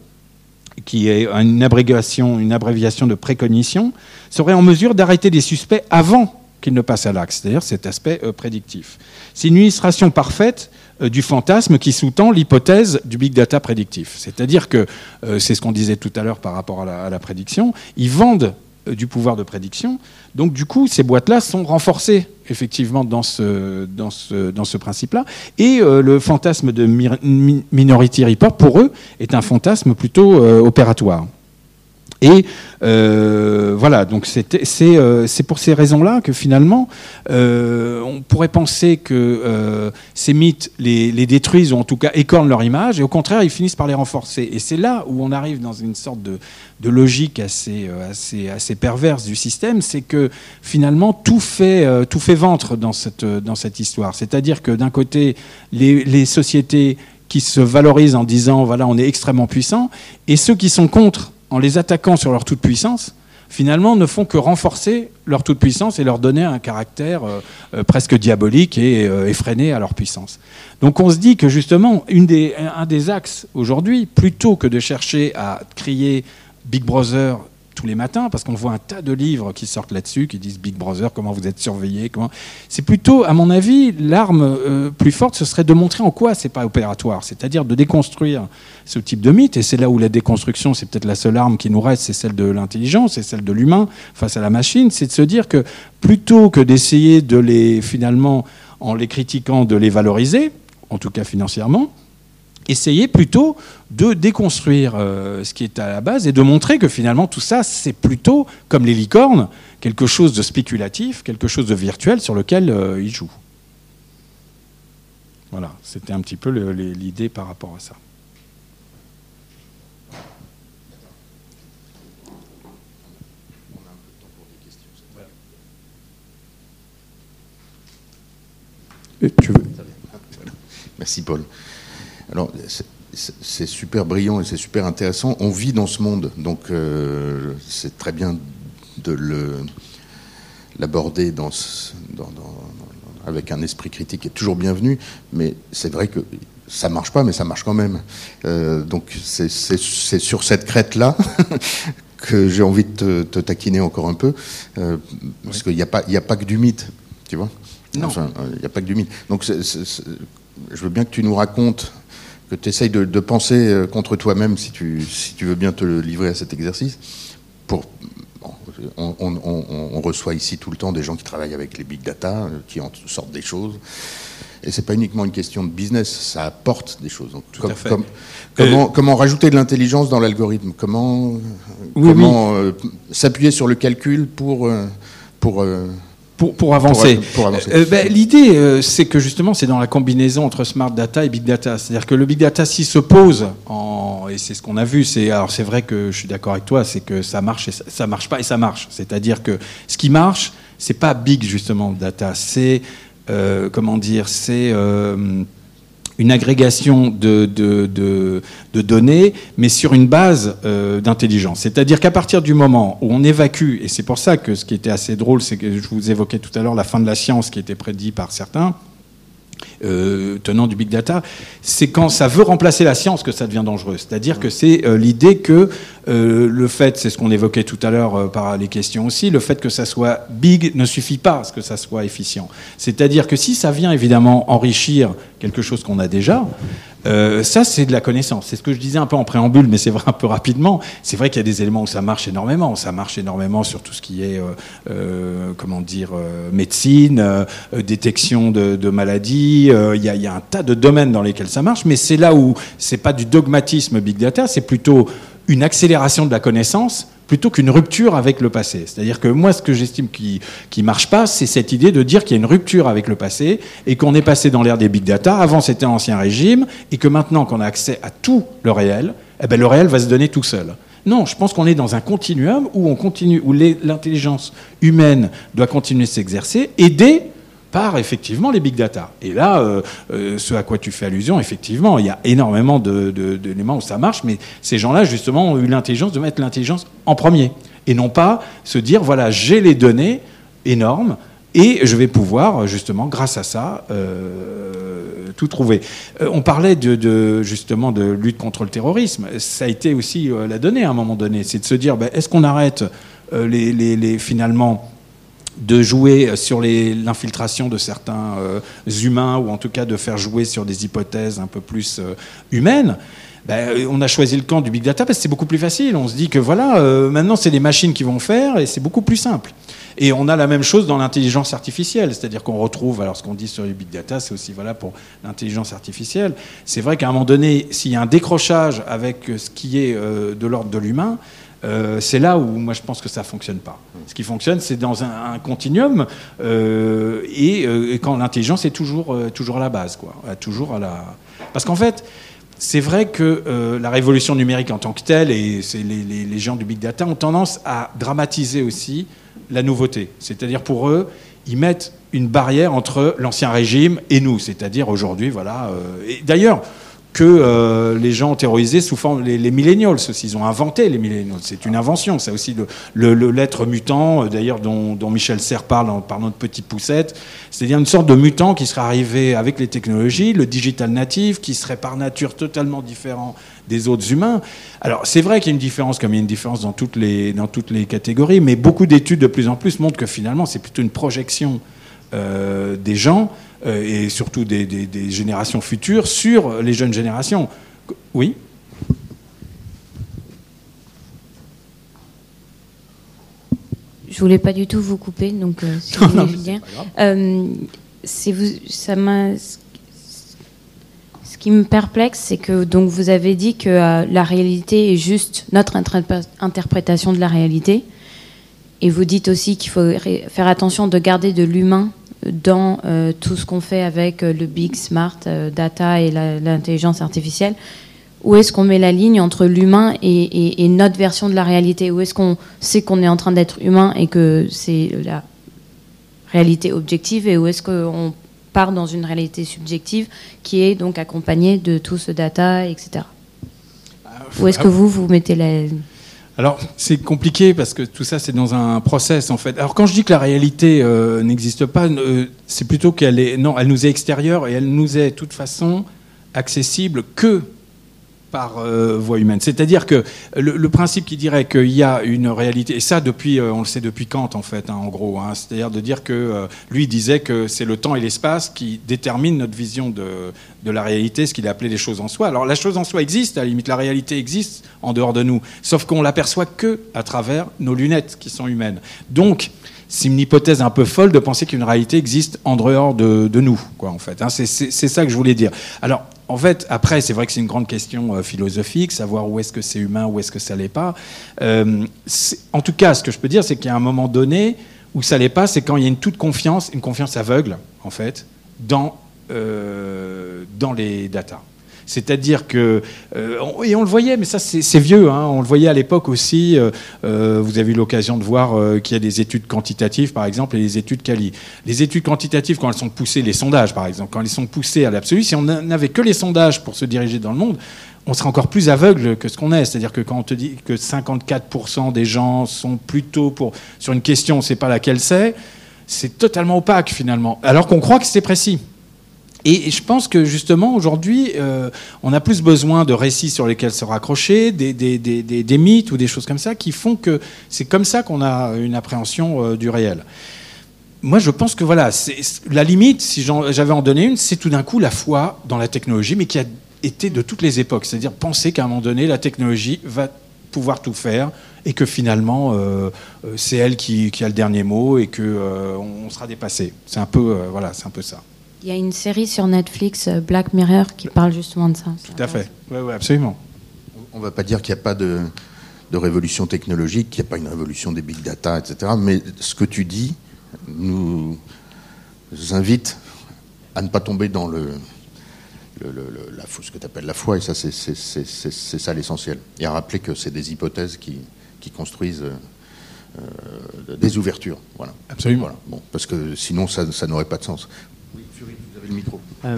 qui est une abréviation, une abréviation de précognition, serait en mesure d'arrêter des suspects avant qu'ils ne passent à l'acte, c'est-à-dire cet aspect euh, prédictif. C'est une illustration parfaite euh, du fantasme qui sous-tend l'hypothèse du big data prédictif. C'est-à-dire que, euh, c'est ce qu'on disait tout à l'heure par rapport à la, à la prédiction, ils vendent du pouvoir de prédiction. Donc du coup, ces boîtes-là sont renforcées effectivement dans ce, principe-là. Et euh, le fantasme de Minority Report, pour eux, est un fantasme plutôt euh, opératoire. Et euh, voilà, donc euh, c'est pour ces raisons-là que finalement, euh, on pourrait penser que ces mythes les, détruisent ou en tout cas écornent leur image, et au contraire, ils finissent par les renforcer. Et c'est là où on arrive dans une sorte de, logique assez, perverse du système, c'est que finalement tout fait, ventre dans cette, histoire. C'est-à-dire que d'un côté, les sociétés qui se valorisent en disant voilà, on est extrêmement puissant, et ceux qui sont contre en les attaquant sur leur toute-puissance, finalement ne font que renforcer leur toute-puissance et leur donner un caractère euh, euh, presque diabolique et euh, effréné à leur puissance. Donc on se dit que justement, une des, un des axes aujourd'hui, plutôt que de chercher à crier Big Brother tous les matins, parce qu'on voit un tas de livres qui sortent là-dessus, qui disent Big Brother, comment vous êtes surveillé, comment... C'est plutôt, à mon avis, l'arme euh, plus forte, ce serait de montrer en quoi c'est pas opératoire, c'est-à-dire de déconstruire ce type de mythe, et c'est là où la déconstruction, c'est peut-être la seule arme qui nous reste, c'est celle de l'intelligence, c'est celle de l'humain face à la machine, c'est de se dire que plutôt que d'essayer de les, finalement, en les critiquant, de les valoriser, en tout cas financièrement, essayer plutôt de déconstruire euh, ce qui est à la base et de montrer que finalement tout ça, c'est plutôt, comme les licornes, quelque chose de spéculatif, quelque chose de virtuel sur lequel euh, ils jouent. Voilà, c'était un petit peu l'idée par rapport à ça. Et tu veux? Merci Paul. Alors c'est- super brillant et c'est super intéressant. On vit dans ce monde, donc euh, c'est très bien de l'aborder dans, ce- dans- dans- avec un esprit critique qui est toujours bienvenu. Mais c'est vrai que ça marche pas, mais ça marche quand même. Euh, donc c'est sur cette crête là. que j'ai envie de te, te taquiner encore un peu, euh, parce qu'il n'y a, pas- il y a pas que du mythe, tu vois? Non. Enfin, il n'y a pas que du mythe. Donc, je veux bien que tu nous racontes que tu essayes de, penser euh, contre toi-même, si tu, si tu veux bien te livrer à cet exercice. Pour, on, reçoit ici tout le temps des gens qui travaillent avec les big data, euh, qui en sortent des choses. Et c'est pas uniquement une question de business, ça apporte des choses. Comment, comment, rajouter de l'intelligence dans l'algorithme? Comment, comment s'appuyer sur le calcul pour, pour pour, pour, avancer. Euh, ben, l'idée, euh, c'est que justement, c'est dans la combinaison entre smart data et big data. C'est-à-dire que le big data, s'il se pose, en, et c'est ce qu'on a vu, c'est alors c'est vrai que je suis d'accord avec toi, c'est que ça marche et ça, ça marche pas et ça marche. C'est-à-dire que ce qui marche, c'est pas big justement data, c'est euh, comment dire, c'est une agrégation de, données, mais sur une base euh, d'intelligence. C'est-à-dire qu'à partir du moment où on évacue, et c'est pour ça que ce qui était assez drôle, c'est que je vous évoquais tout à l'heure la fin de la science qui était prédit par certains, euh, tenant du big data, c'est quand ça veut remplacer la science que ça devient dangereux. C'est-à-dire que c'est euh, l'idée que euh, le fait, c'est ce qu'on évoquait tout à l'heure par les questions aussi, le fait que ça soit big ne suffit pas à ce que ça soit efficient. C'est-à-dire que si ça vient évidemment enrichir quelque chose qu'on a déjà, euh, ça, c'est de la connaissance. C'est ce que je disais un peu en préambule, mais c'est vrai un peu rapidement. C'est vrai qu'il y a des éléments où ça marche énormément. Ça marche énormément sur tout ce qui est, euh, euh, comment dire, médecine, détection de, maladies. Il y, y, a un tas de domaines dans lesquels ça marche, mais c'est là où c'est pas du dogmatisme big data, c'est plutôt une accélération de la connaissance plutôt qu'une rupture avec le passé. C'est-à-dire que moi, ce que j'estime qui qui marche pas, c'est cette idée de dire qu'il y a une rupture avec le passé et qu'on est passé dans l'ère des big data. Avant, c'était l'ancien régime et que maintenant qu'on a accès à tout le réel, eh ben, le réel va se donner tout seul. Non, je pense qu'on est dans un continuum où on continue, où l'intelligence humaine doit continuer de s'exercer, aider par effectivement les big data. Et là, euh, euh, ce à quoi tu fais allusion, effectivement, il y a énormément d'éléments où ça marche, mais ces gens-là, justement, ont eu l'intelligence de mettre l'intelligence en premier. Et non pas se dire, voilà, j'ai les données énormes, et je vais pouvoir, justement, grâce à ça, euh, tout trouver. on parlait de, justement de lutte contre le terrorisme. Ça a été aussi la donnée à un moment donné. C'est de se dire, ben, est-ce qu'on arrête les, les, finalement de jouer sur l'infiltration de certains euh, humains, ou en tout cas de faire jouer sur des hypothèses un peu plus euh, humaines, ben, on a choisi le camp du big data parce que c'est beaucoup plus facile. On se dit que voilà, euh, maintenant c'est les machines qui vont faire et c'est beaucoup plus simple. Et on a la même chose dans l'intelligence artificielle, c'est-à-dire qu'on retrouve, alors ce qu'on dit sur les big data, c'est aussi voilà pour l'intelligence artificielle. C'est vrai qu'à un moment donné, s'il y a un décrochage avec ce qui est de l'ordre de l'humain, euh, c'est là où moi je pense que ça fonctionne pas. Ce qui fonctionne, c'est dans un, continuum euh, euh, et, quand l'intelligence est toujours toujours à la base, quoi, toujours à la. Parce qu'en fait, c'est vrai que la révolution numérique en tant que telle et les, les, gens du big data ont tendance à dramatiser aussi la nouveauté. C'est-à-dire pour eux, ils mettent une barrière entre l'ancien régime et nous. C'est-à-dire aujourd'hui, voilà. et d'ailleurs que euh, les gens terrorisés sous forme les, les millennials. Ils ont inventé les millennials. C'est une invention. C'est aussi le, l'être mutant, euh, d'ailleurs, dont, Michel Serres parle en parlant de poussette. C'est-à-dire une sorte de mutant qui serait arrivé avec les technologies, le digital native, qui serait par nature totalement différent des autres humains. Alors, c'est vrai qu'il y a une différence, comme il y a une différence dans toutes les, dans toutes les catégories, mais beaucoup d'études de plus en plus montrent que finalement, c'est plutôt une projection euh, des gens et surtout des, générations futures sur les jeunes générations. Oui Je voulais pas du tout vous couper, donc euh, si vous dire. vous, ça m'a. Ce qui me perplexe, c'est que donc vous avez dit que la réalité est juste notre interprétation de la réalité, et vous dites aussi qu'il faut faire attention de garder de l'humain dans euh, tout ce qu'on fait avec euh, le big smart euh, data et l'intelligence artificielle. Où est-ce qu'on met la ligne entre l'humain et, notre version de la réalité? Où est-ce qu'on sait qu'on est en train d'être humain et que c'est la réalité objective? Et où est-ce qu'on part dans une réalité subjective qui est donc accompagnée de tout ce data, etc. Où est-ce que vous, vous mettez la... Alors, c'est compliqué parce que tout ça, c'est dans un process, en fait. Alors, quand je dis que la réalité euh, n'existe pas, euh, c'est plutôt qu'elle est. Non, elle nous est extérieure et elle nous est, de toute façon, accessible que par euh, voie humaine. C'est-à-dire que le, principe qui dirait qu'il y a une réalité, et ça depuis, euh, on le sait depuis Kant en fait, hein, en gros, hein, c'est-à-dire de dire que euh, lui disait que c'est le temps et l'espace qui déterminent notre vision de, de la réalité, ce qu'il appelait les choses en soi. Alors la chose en soi existe, à la limite la réalité existe en dehors de nous, sauf qu'on l'aperçoit que à travers nos lunettes qui sont humaines. Donc c'est une hypothèse un peu folle de penser qu'une réalité existe en dehors de, de nous, quoi, en fait. Hein. C'est c'est ça que je voulais dire. Alors, en fait, après, c'est vrai que c'est une grande question euh, philosophique, savoir où est-ce que c'est humain, où est-ce que ça l'est pas. Euh, en tout cas, ce que je peux dire, c'est qu'il y a un moment donné où ça l'est pas, c'est quand il y a une toute confiance, une confiance aveugle, en fait, dans, euh, dans les datas. C'est-à-dire que, euh, et on le voyait, mais ça c'est vieux, hein, on le voyait à l'époque aussi, euh, euh, vous avez eu l'occasion de voir qu'il y a des études quantitatives par exemple et des études quali. Les études quantitatives, quand elles sont poussées, les sondages par exemple, quand elles sont poussées à l'absolu, si on n'avait que les sondages pour se diriger dans le monde, on serait encore plus aveugle que ce qu'on est. C'est-à-dire que quand on te dit que 54% des gens sont plutôt pour, sur une question, on ne sait pas laquelle c'est, c'est totalement opaque finalement, alors qu'on croit que c'est précis. Et je pense que justement aujourd'hui, euh, on a plus besoin de récits sur lesquels se raccrocher, des, mythes ou des choses comme ça qui font que c'est comme ça qu'on a une appréhension euh, du réel. Moi, je pense que voilà, la limite, si j'avais en donné une, c'est tout d'un coup la foi dans la technologie, mais qui a été de toutes les époques. C'est-à-dire penser qu'à un moment donné, la technologie va pouvoir tout faire et que finalement, euh, c'est elle qui, a le dernier mot et que euh, on sera dépassé. C'est un peu, voilà, c'est un peu ça. Il y a une série sur Netflix, euh, Black Mirror, qui parle justement de ça. Tout à fait. Oui, oui, absolument. On ne va pas dire qu'il n'y a pas de, de révolution technologique, qu'il n'y a pas une révolution des big data, etc. Mais ce que tu dis nous invite à ne pas tomber dans le, le- le- le- la, ce que tu appelles la foi, et ça, c'est ça l'essentiel. Et à rappeler que c'est des hypothèses qui, qui construisent euh, euh, des ouvertures. Voilà. Absolument. Voilà. Bon, parce que sinon, ça, ça n'aurait pas de sens. Oui, Fury, vous avez micro. Euh,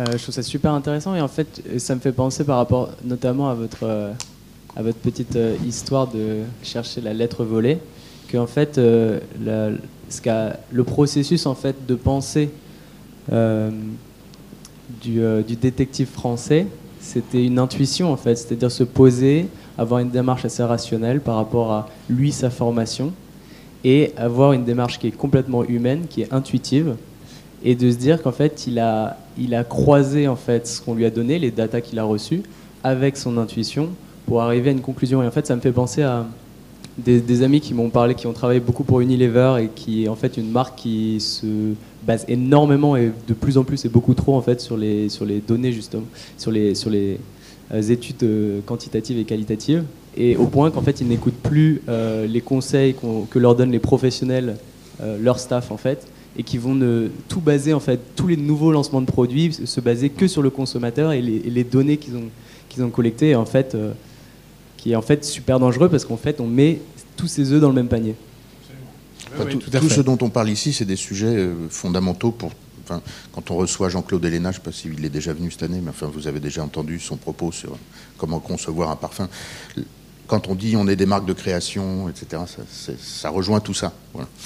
euh, je trouve ça super intéressant et en fait, euh, ça me fait penser par rapport notamment à votre, à votre petite histoire de chercher la lettre volée, que en fait, le processus en fait de pensée du, du détective français, c'était une intuition en fait, c'est-à-dire se poser, avoir une démarche assez rationnelle par rapport à lui, sa formation, et avoir une démarche qui est complètement humaine, qui est intuitive, et de se dire qu'en fait il a, il a croisé en fait ce qu'on lui a donné, les datas qu'il a reçues, avec son intuition pour arriver à une conclusion. Et en fait ça me fait penser à des, amis qui m'ont parlé, qui ont travaillé beaucoup pour Unilever et qui est en fait une marque qui se base énormément et de plus en plus et beaucoup trop en fait sur les, sur les données justement, sur les, sur les euh, études euh, quantitatives et qualitatives. Et au point qu'en fait ils n'écoutent plus euh, les conseils que leur donnent les professionnels, leur staff en fait, et qui vont ne, tout baser en fait, tous les nouveaux lancements de produits se baser que sur le consommateur et les, et les données qu'ils ont, qu'ils ont collectées, et en fait, euh, qui est en fait super dangereux parce qu'en fait on met tous ses œufs dans le même panier. Enfin, oui, tout, ce dont on parle ici, c'est des sujets euh, fondamentaux pour. Enfin, quand on reçoit Jean-Claude Héléna, je ne sais pas s'il est déjà venu cette année, mais enfin, vous avez déjà entendu son propos sur comment concevoir un parfum. Quand on dit on est des marques de création, etc., ça, rejoint tout ça.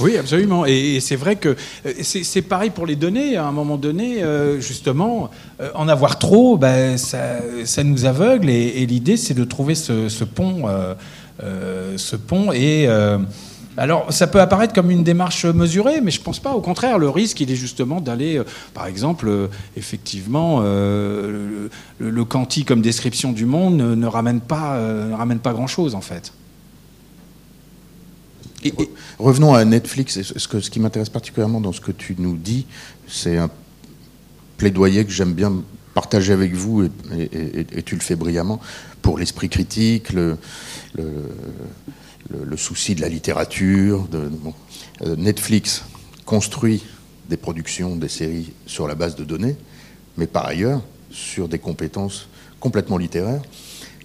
Oui, absolument. Et, c'est vrai que euh, c'est pareil pour les données. À un moment donné, euh, justement, euh, en avoir trop, ben, ça, nous aveugle. Et, l'idée, c'est de trouver ce, pont, ce pont. Et alors, ça peut apparaître comme une démarche mesurée, mais je pense pas. Au contraire, le risque, il est justement d'aller, par exemple, effectivement, le, quanti comme description du monde ne, ne ramène pas, euh, ne ramène pas grand-chose, en fait. Revenons à Netflix. Et Ce, que, ce qui m'intéresse particulièrement dans ce que tu nous dis, c'est un plaidoyer que j'aime bien partager avec vous, et, tu le fais brillamment, pour l'esprit critique, le, souci de la littérature. De. Euh, Netflix construit des productions, des séries sur la base de données, mais par ailleurs sur des compétences complètement littéraires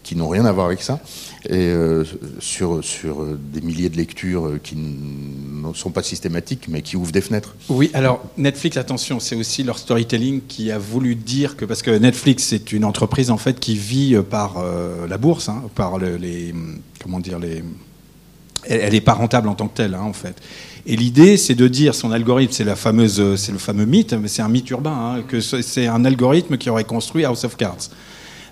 qui n'ont rien à voir avec ça, et euh, sur, sur euh, des milliers de lectures euh, qui ne sont pas systématiques, mais qui ouvrent des fenêtres. Oui, alors Netflix, attention, c'est aussi leur storytelling qui a voulu dire que parce que Netflix c'est une entreprise en fait qui vit par la bourse, hein, par le- les comment dire les elle n'est pas rentable en tant que telle, hein, en fait. Et l'idée, c'est de dire son algorithme, c'est la fameuse, euh, c'est le fameux mythe, mais c'est un mythe urbain, hein, que ce- c'est un algorithme qui aurait construit House of Cards.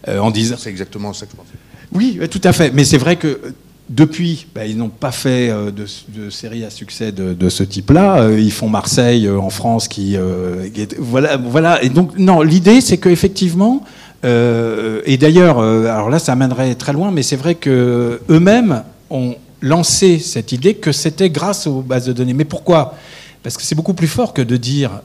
en disant. C'est exactement ça que je pensais. Oui, tout à fait. Mais c'est vrai que depuis, bah, ils n'ont pas fait euh, de, de, série à succès de, de ce type-là. Euh, ils font Marseille euh, en France, qui, voilà, voilà. Et donc non, l'idée c'est qu'effectivement, et d'ailleurs, alors là, ça amènerait très loin, mais c'est vrai que eux-mêmes ont lancé cette idée que c'était grâce aux bases de données. Mais pourquoi? Parce que c'est beaucoup plus fort que de dire,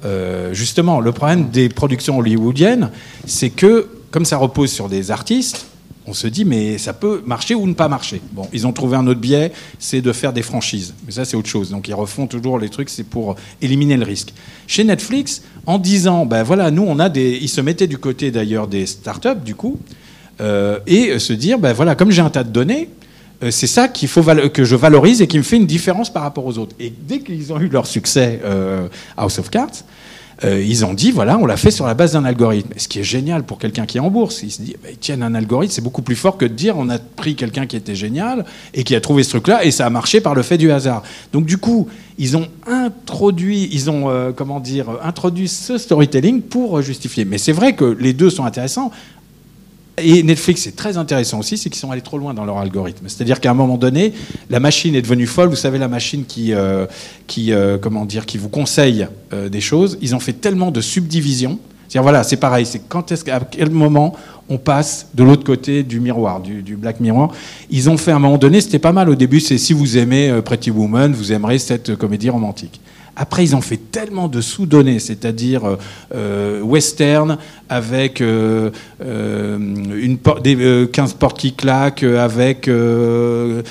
justement, le problème des productions hollywoodiennes, c'est que, comme ça repose sur des artistes, on se dit, mais ça peut marcher ou ne pas marcher. Bon, ils ont trouvé un autre biais, c'est de faire des franchises. Mais ça, c'est autre chose. Donc, ils refont toujours les trucs, c'est pour éliminer le risque. Chez Netflix, en disant, ben voilà, nous, on a des. Ils se mettaient du côté d'ailleurs des startups, du coup, euh, et se dire, ben voilà, comme j'ai un tas de données, euh, c'est ça qu'il faut que je valorise et qui me fait une différence par rapport aux autres. Et dès qu'ils ont eu leur succès euh, House of Cards, euh, ils ont dit, voilà, on l'a fait sur la base d'un algorithme. ce qui est génial pour quelqu'un qui est en bourse, il se dit, bah, tiennent un algorithme, c'est beaucoup plus fort que de dire, on a pris quelqu'un qui était génial et qui a trouvé ce truc-là, et ça a marché par le fait du hasard. Donc du coup, ils ont introduit, ils ont, euh, comment dire, introduit ce storytelling pour justifier. Mais c'est vrai que les deux sont intéressants. Et Netflix, c'est très intéressant aussi, c'est qu'ils sont allés trop loin dans leur algorithme. C'est-à-dire qu'à un moment donné, la machine est devenue folle. Vous savez, la machine qui, euh, qui euh, comment dire, qui vous conseille euh, des choses. Ils ont fait tellement de subdivisions. C'est-à-dire, voilà, c'est pareil. C'est quand est-ce, à quel moment on passe de l'autre côté du miroir, du, du, Black Mirror. Ils ont fait à un moment donné, c'était pas mal au début. C'est si vous aimez Pretty Woman, vous aimerez cette comédie romantique. Après, ils ont fait tellement de sous-données, c'est-à-dire euh, euh western avec euh, des, 15 euh, portes qui claquent, avec une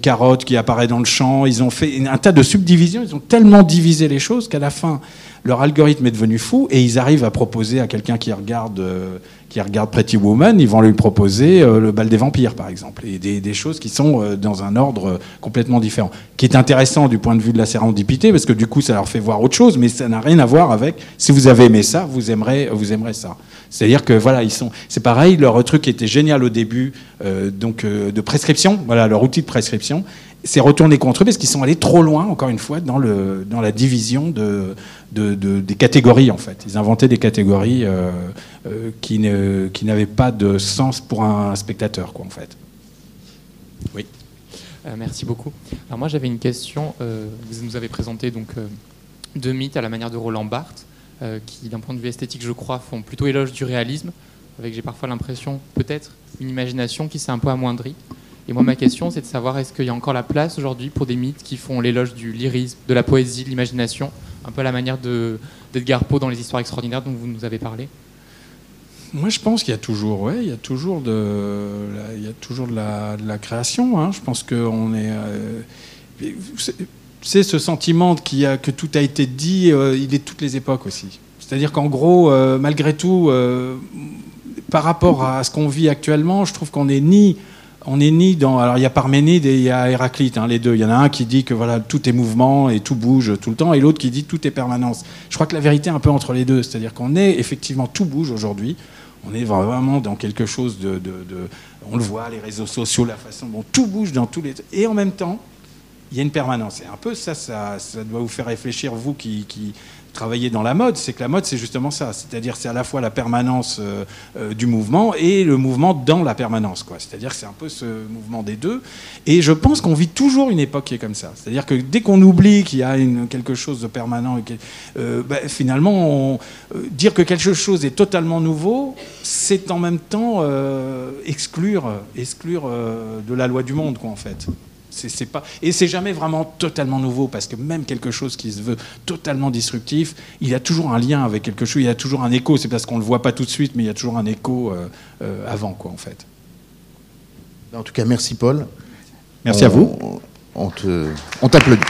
carotte qui apparaît dans le champ. Ils ont fait un tas de subdivisions. Ils ont tellement divisé les choses qu'à la fin, leur algorithme est devenu fou et ils arrivent à proposer à quelqu'un qui regarde qui regarde Pretty Woman, ils vont lui proposer euh, le bal des vampires, par exemple, et des, choses qui sont euh, dans un ordre complètement différent, qui est intéressant du point de vue de la sérendipité, parce que du coup, ça leur fait voir autre chose, mais ça n'a rien à voir avec. Si vous avez aimé ça, vous aimerez, vous aimerez ça. C'est-à-dire que voilà, ils sont. C'est pareil, leur truc était génial au début, euh, donc de prescription. Voilà, leur outil de prescription s'est retourné contre eux parce qu'ils sont allés trop loin, encore une fois, dans, le, dans la division de, de, des catégories, en fait. Ils inventaient des catégories euh, euh, qui, ne, qui n'avaient pas de sens pour un spectateur, quoi, en fait. Oui. Euh, merci beaucoup. Alors moi, j'avais une question. vous nous avez présenté donc deux mythes à la manière de Roland Barthes, qui, d'un point de vue esthétique, je crois, font plutôt éloge du réalisme, avec j'ai parfois l'impression, peut-être, une imagination qui s'est un peu amoindrie. Et moi, ma question, c'est de savoir est-ce qu'il y a encore la place aujourd'hui pour des mythes qui font l'éloge du lyrisme, de la poésie, de l'imagination, un peu à la manière d'Edgar Poe dans les histoires extraordinaires dont vous nous avez parlé? Moi, je pense qu'il y a toujours, ouais, il y a toujours de, il y a toujours de la, création. Hein. Je pense qu'on est, euh, c'est ce sentiment qui a, que tout a été dit, euh, il est de toutes les époques aussi. C'est-à-dire qu'en gros, euh, malgré tout, par rapport à ce qu'on vit actuellement, je trouve qu'on est ni on est ni dans. Alors il y a Parménide et il y a Héraclite, hein, les deux. Il y en a un qui dit que voilà tout est mouvement et tout bouge tout le temps, et l'autre qui dit tout est permanence. Je crois que la vérité est un peu entre les deux, c'est-à-dire qu'on est effectivement tout bouge aujourd'hui. On est vraiment dans quelque chose de, on le voit, les réseaux sociaux, la façon dont tout bouge dans tous les. Et en même temps, il y a une permanence. Et un peu ça, ça, doit vous faire réfléchir, vous qui, travailler dans la mode, c'est que la mode, c'est justement ça. C'est-à-dire, c'est à la fois la permanence euh, euh, du mouvement et le mouvement dans la permanence. Quoi. C'est-à-dire que c'est un peu ce mouvement des deux. Et je pense qu'on vit toujours une époque qui est comme ça. C'est-à-dire que dès qu'on oublie qu'il y a une, quelque chose de permanent, euh, bah, finalement, dire que quelque chose est totalement nouveau, c'est en même temps exclure, exclure de la loi du monde, quoi, en fait. C'est pas et c'est jamais vraiment totalement nouveau parce que même quelque chose qui se veut totalement disruptif, il y a toujours un lien avec quelque chose, il y a toujours un écho. C'est parce qu'on le voit pas tout de suite, mais il y a toujours un écho euh, euh, avant quoi en fait. En tout cas, merci Paul. Merci à vous. On, on t'applaudit.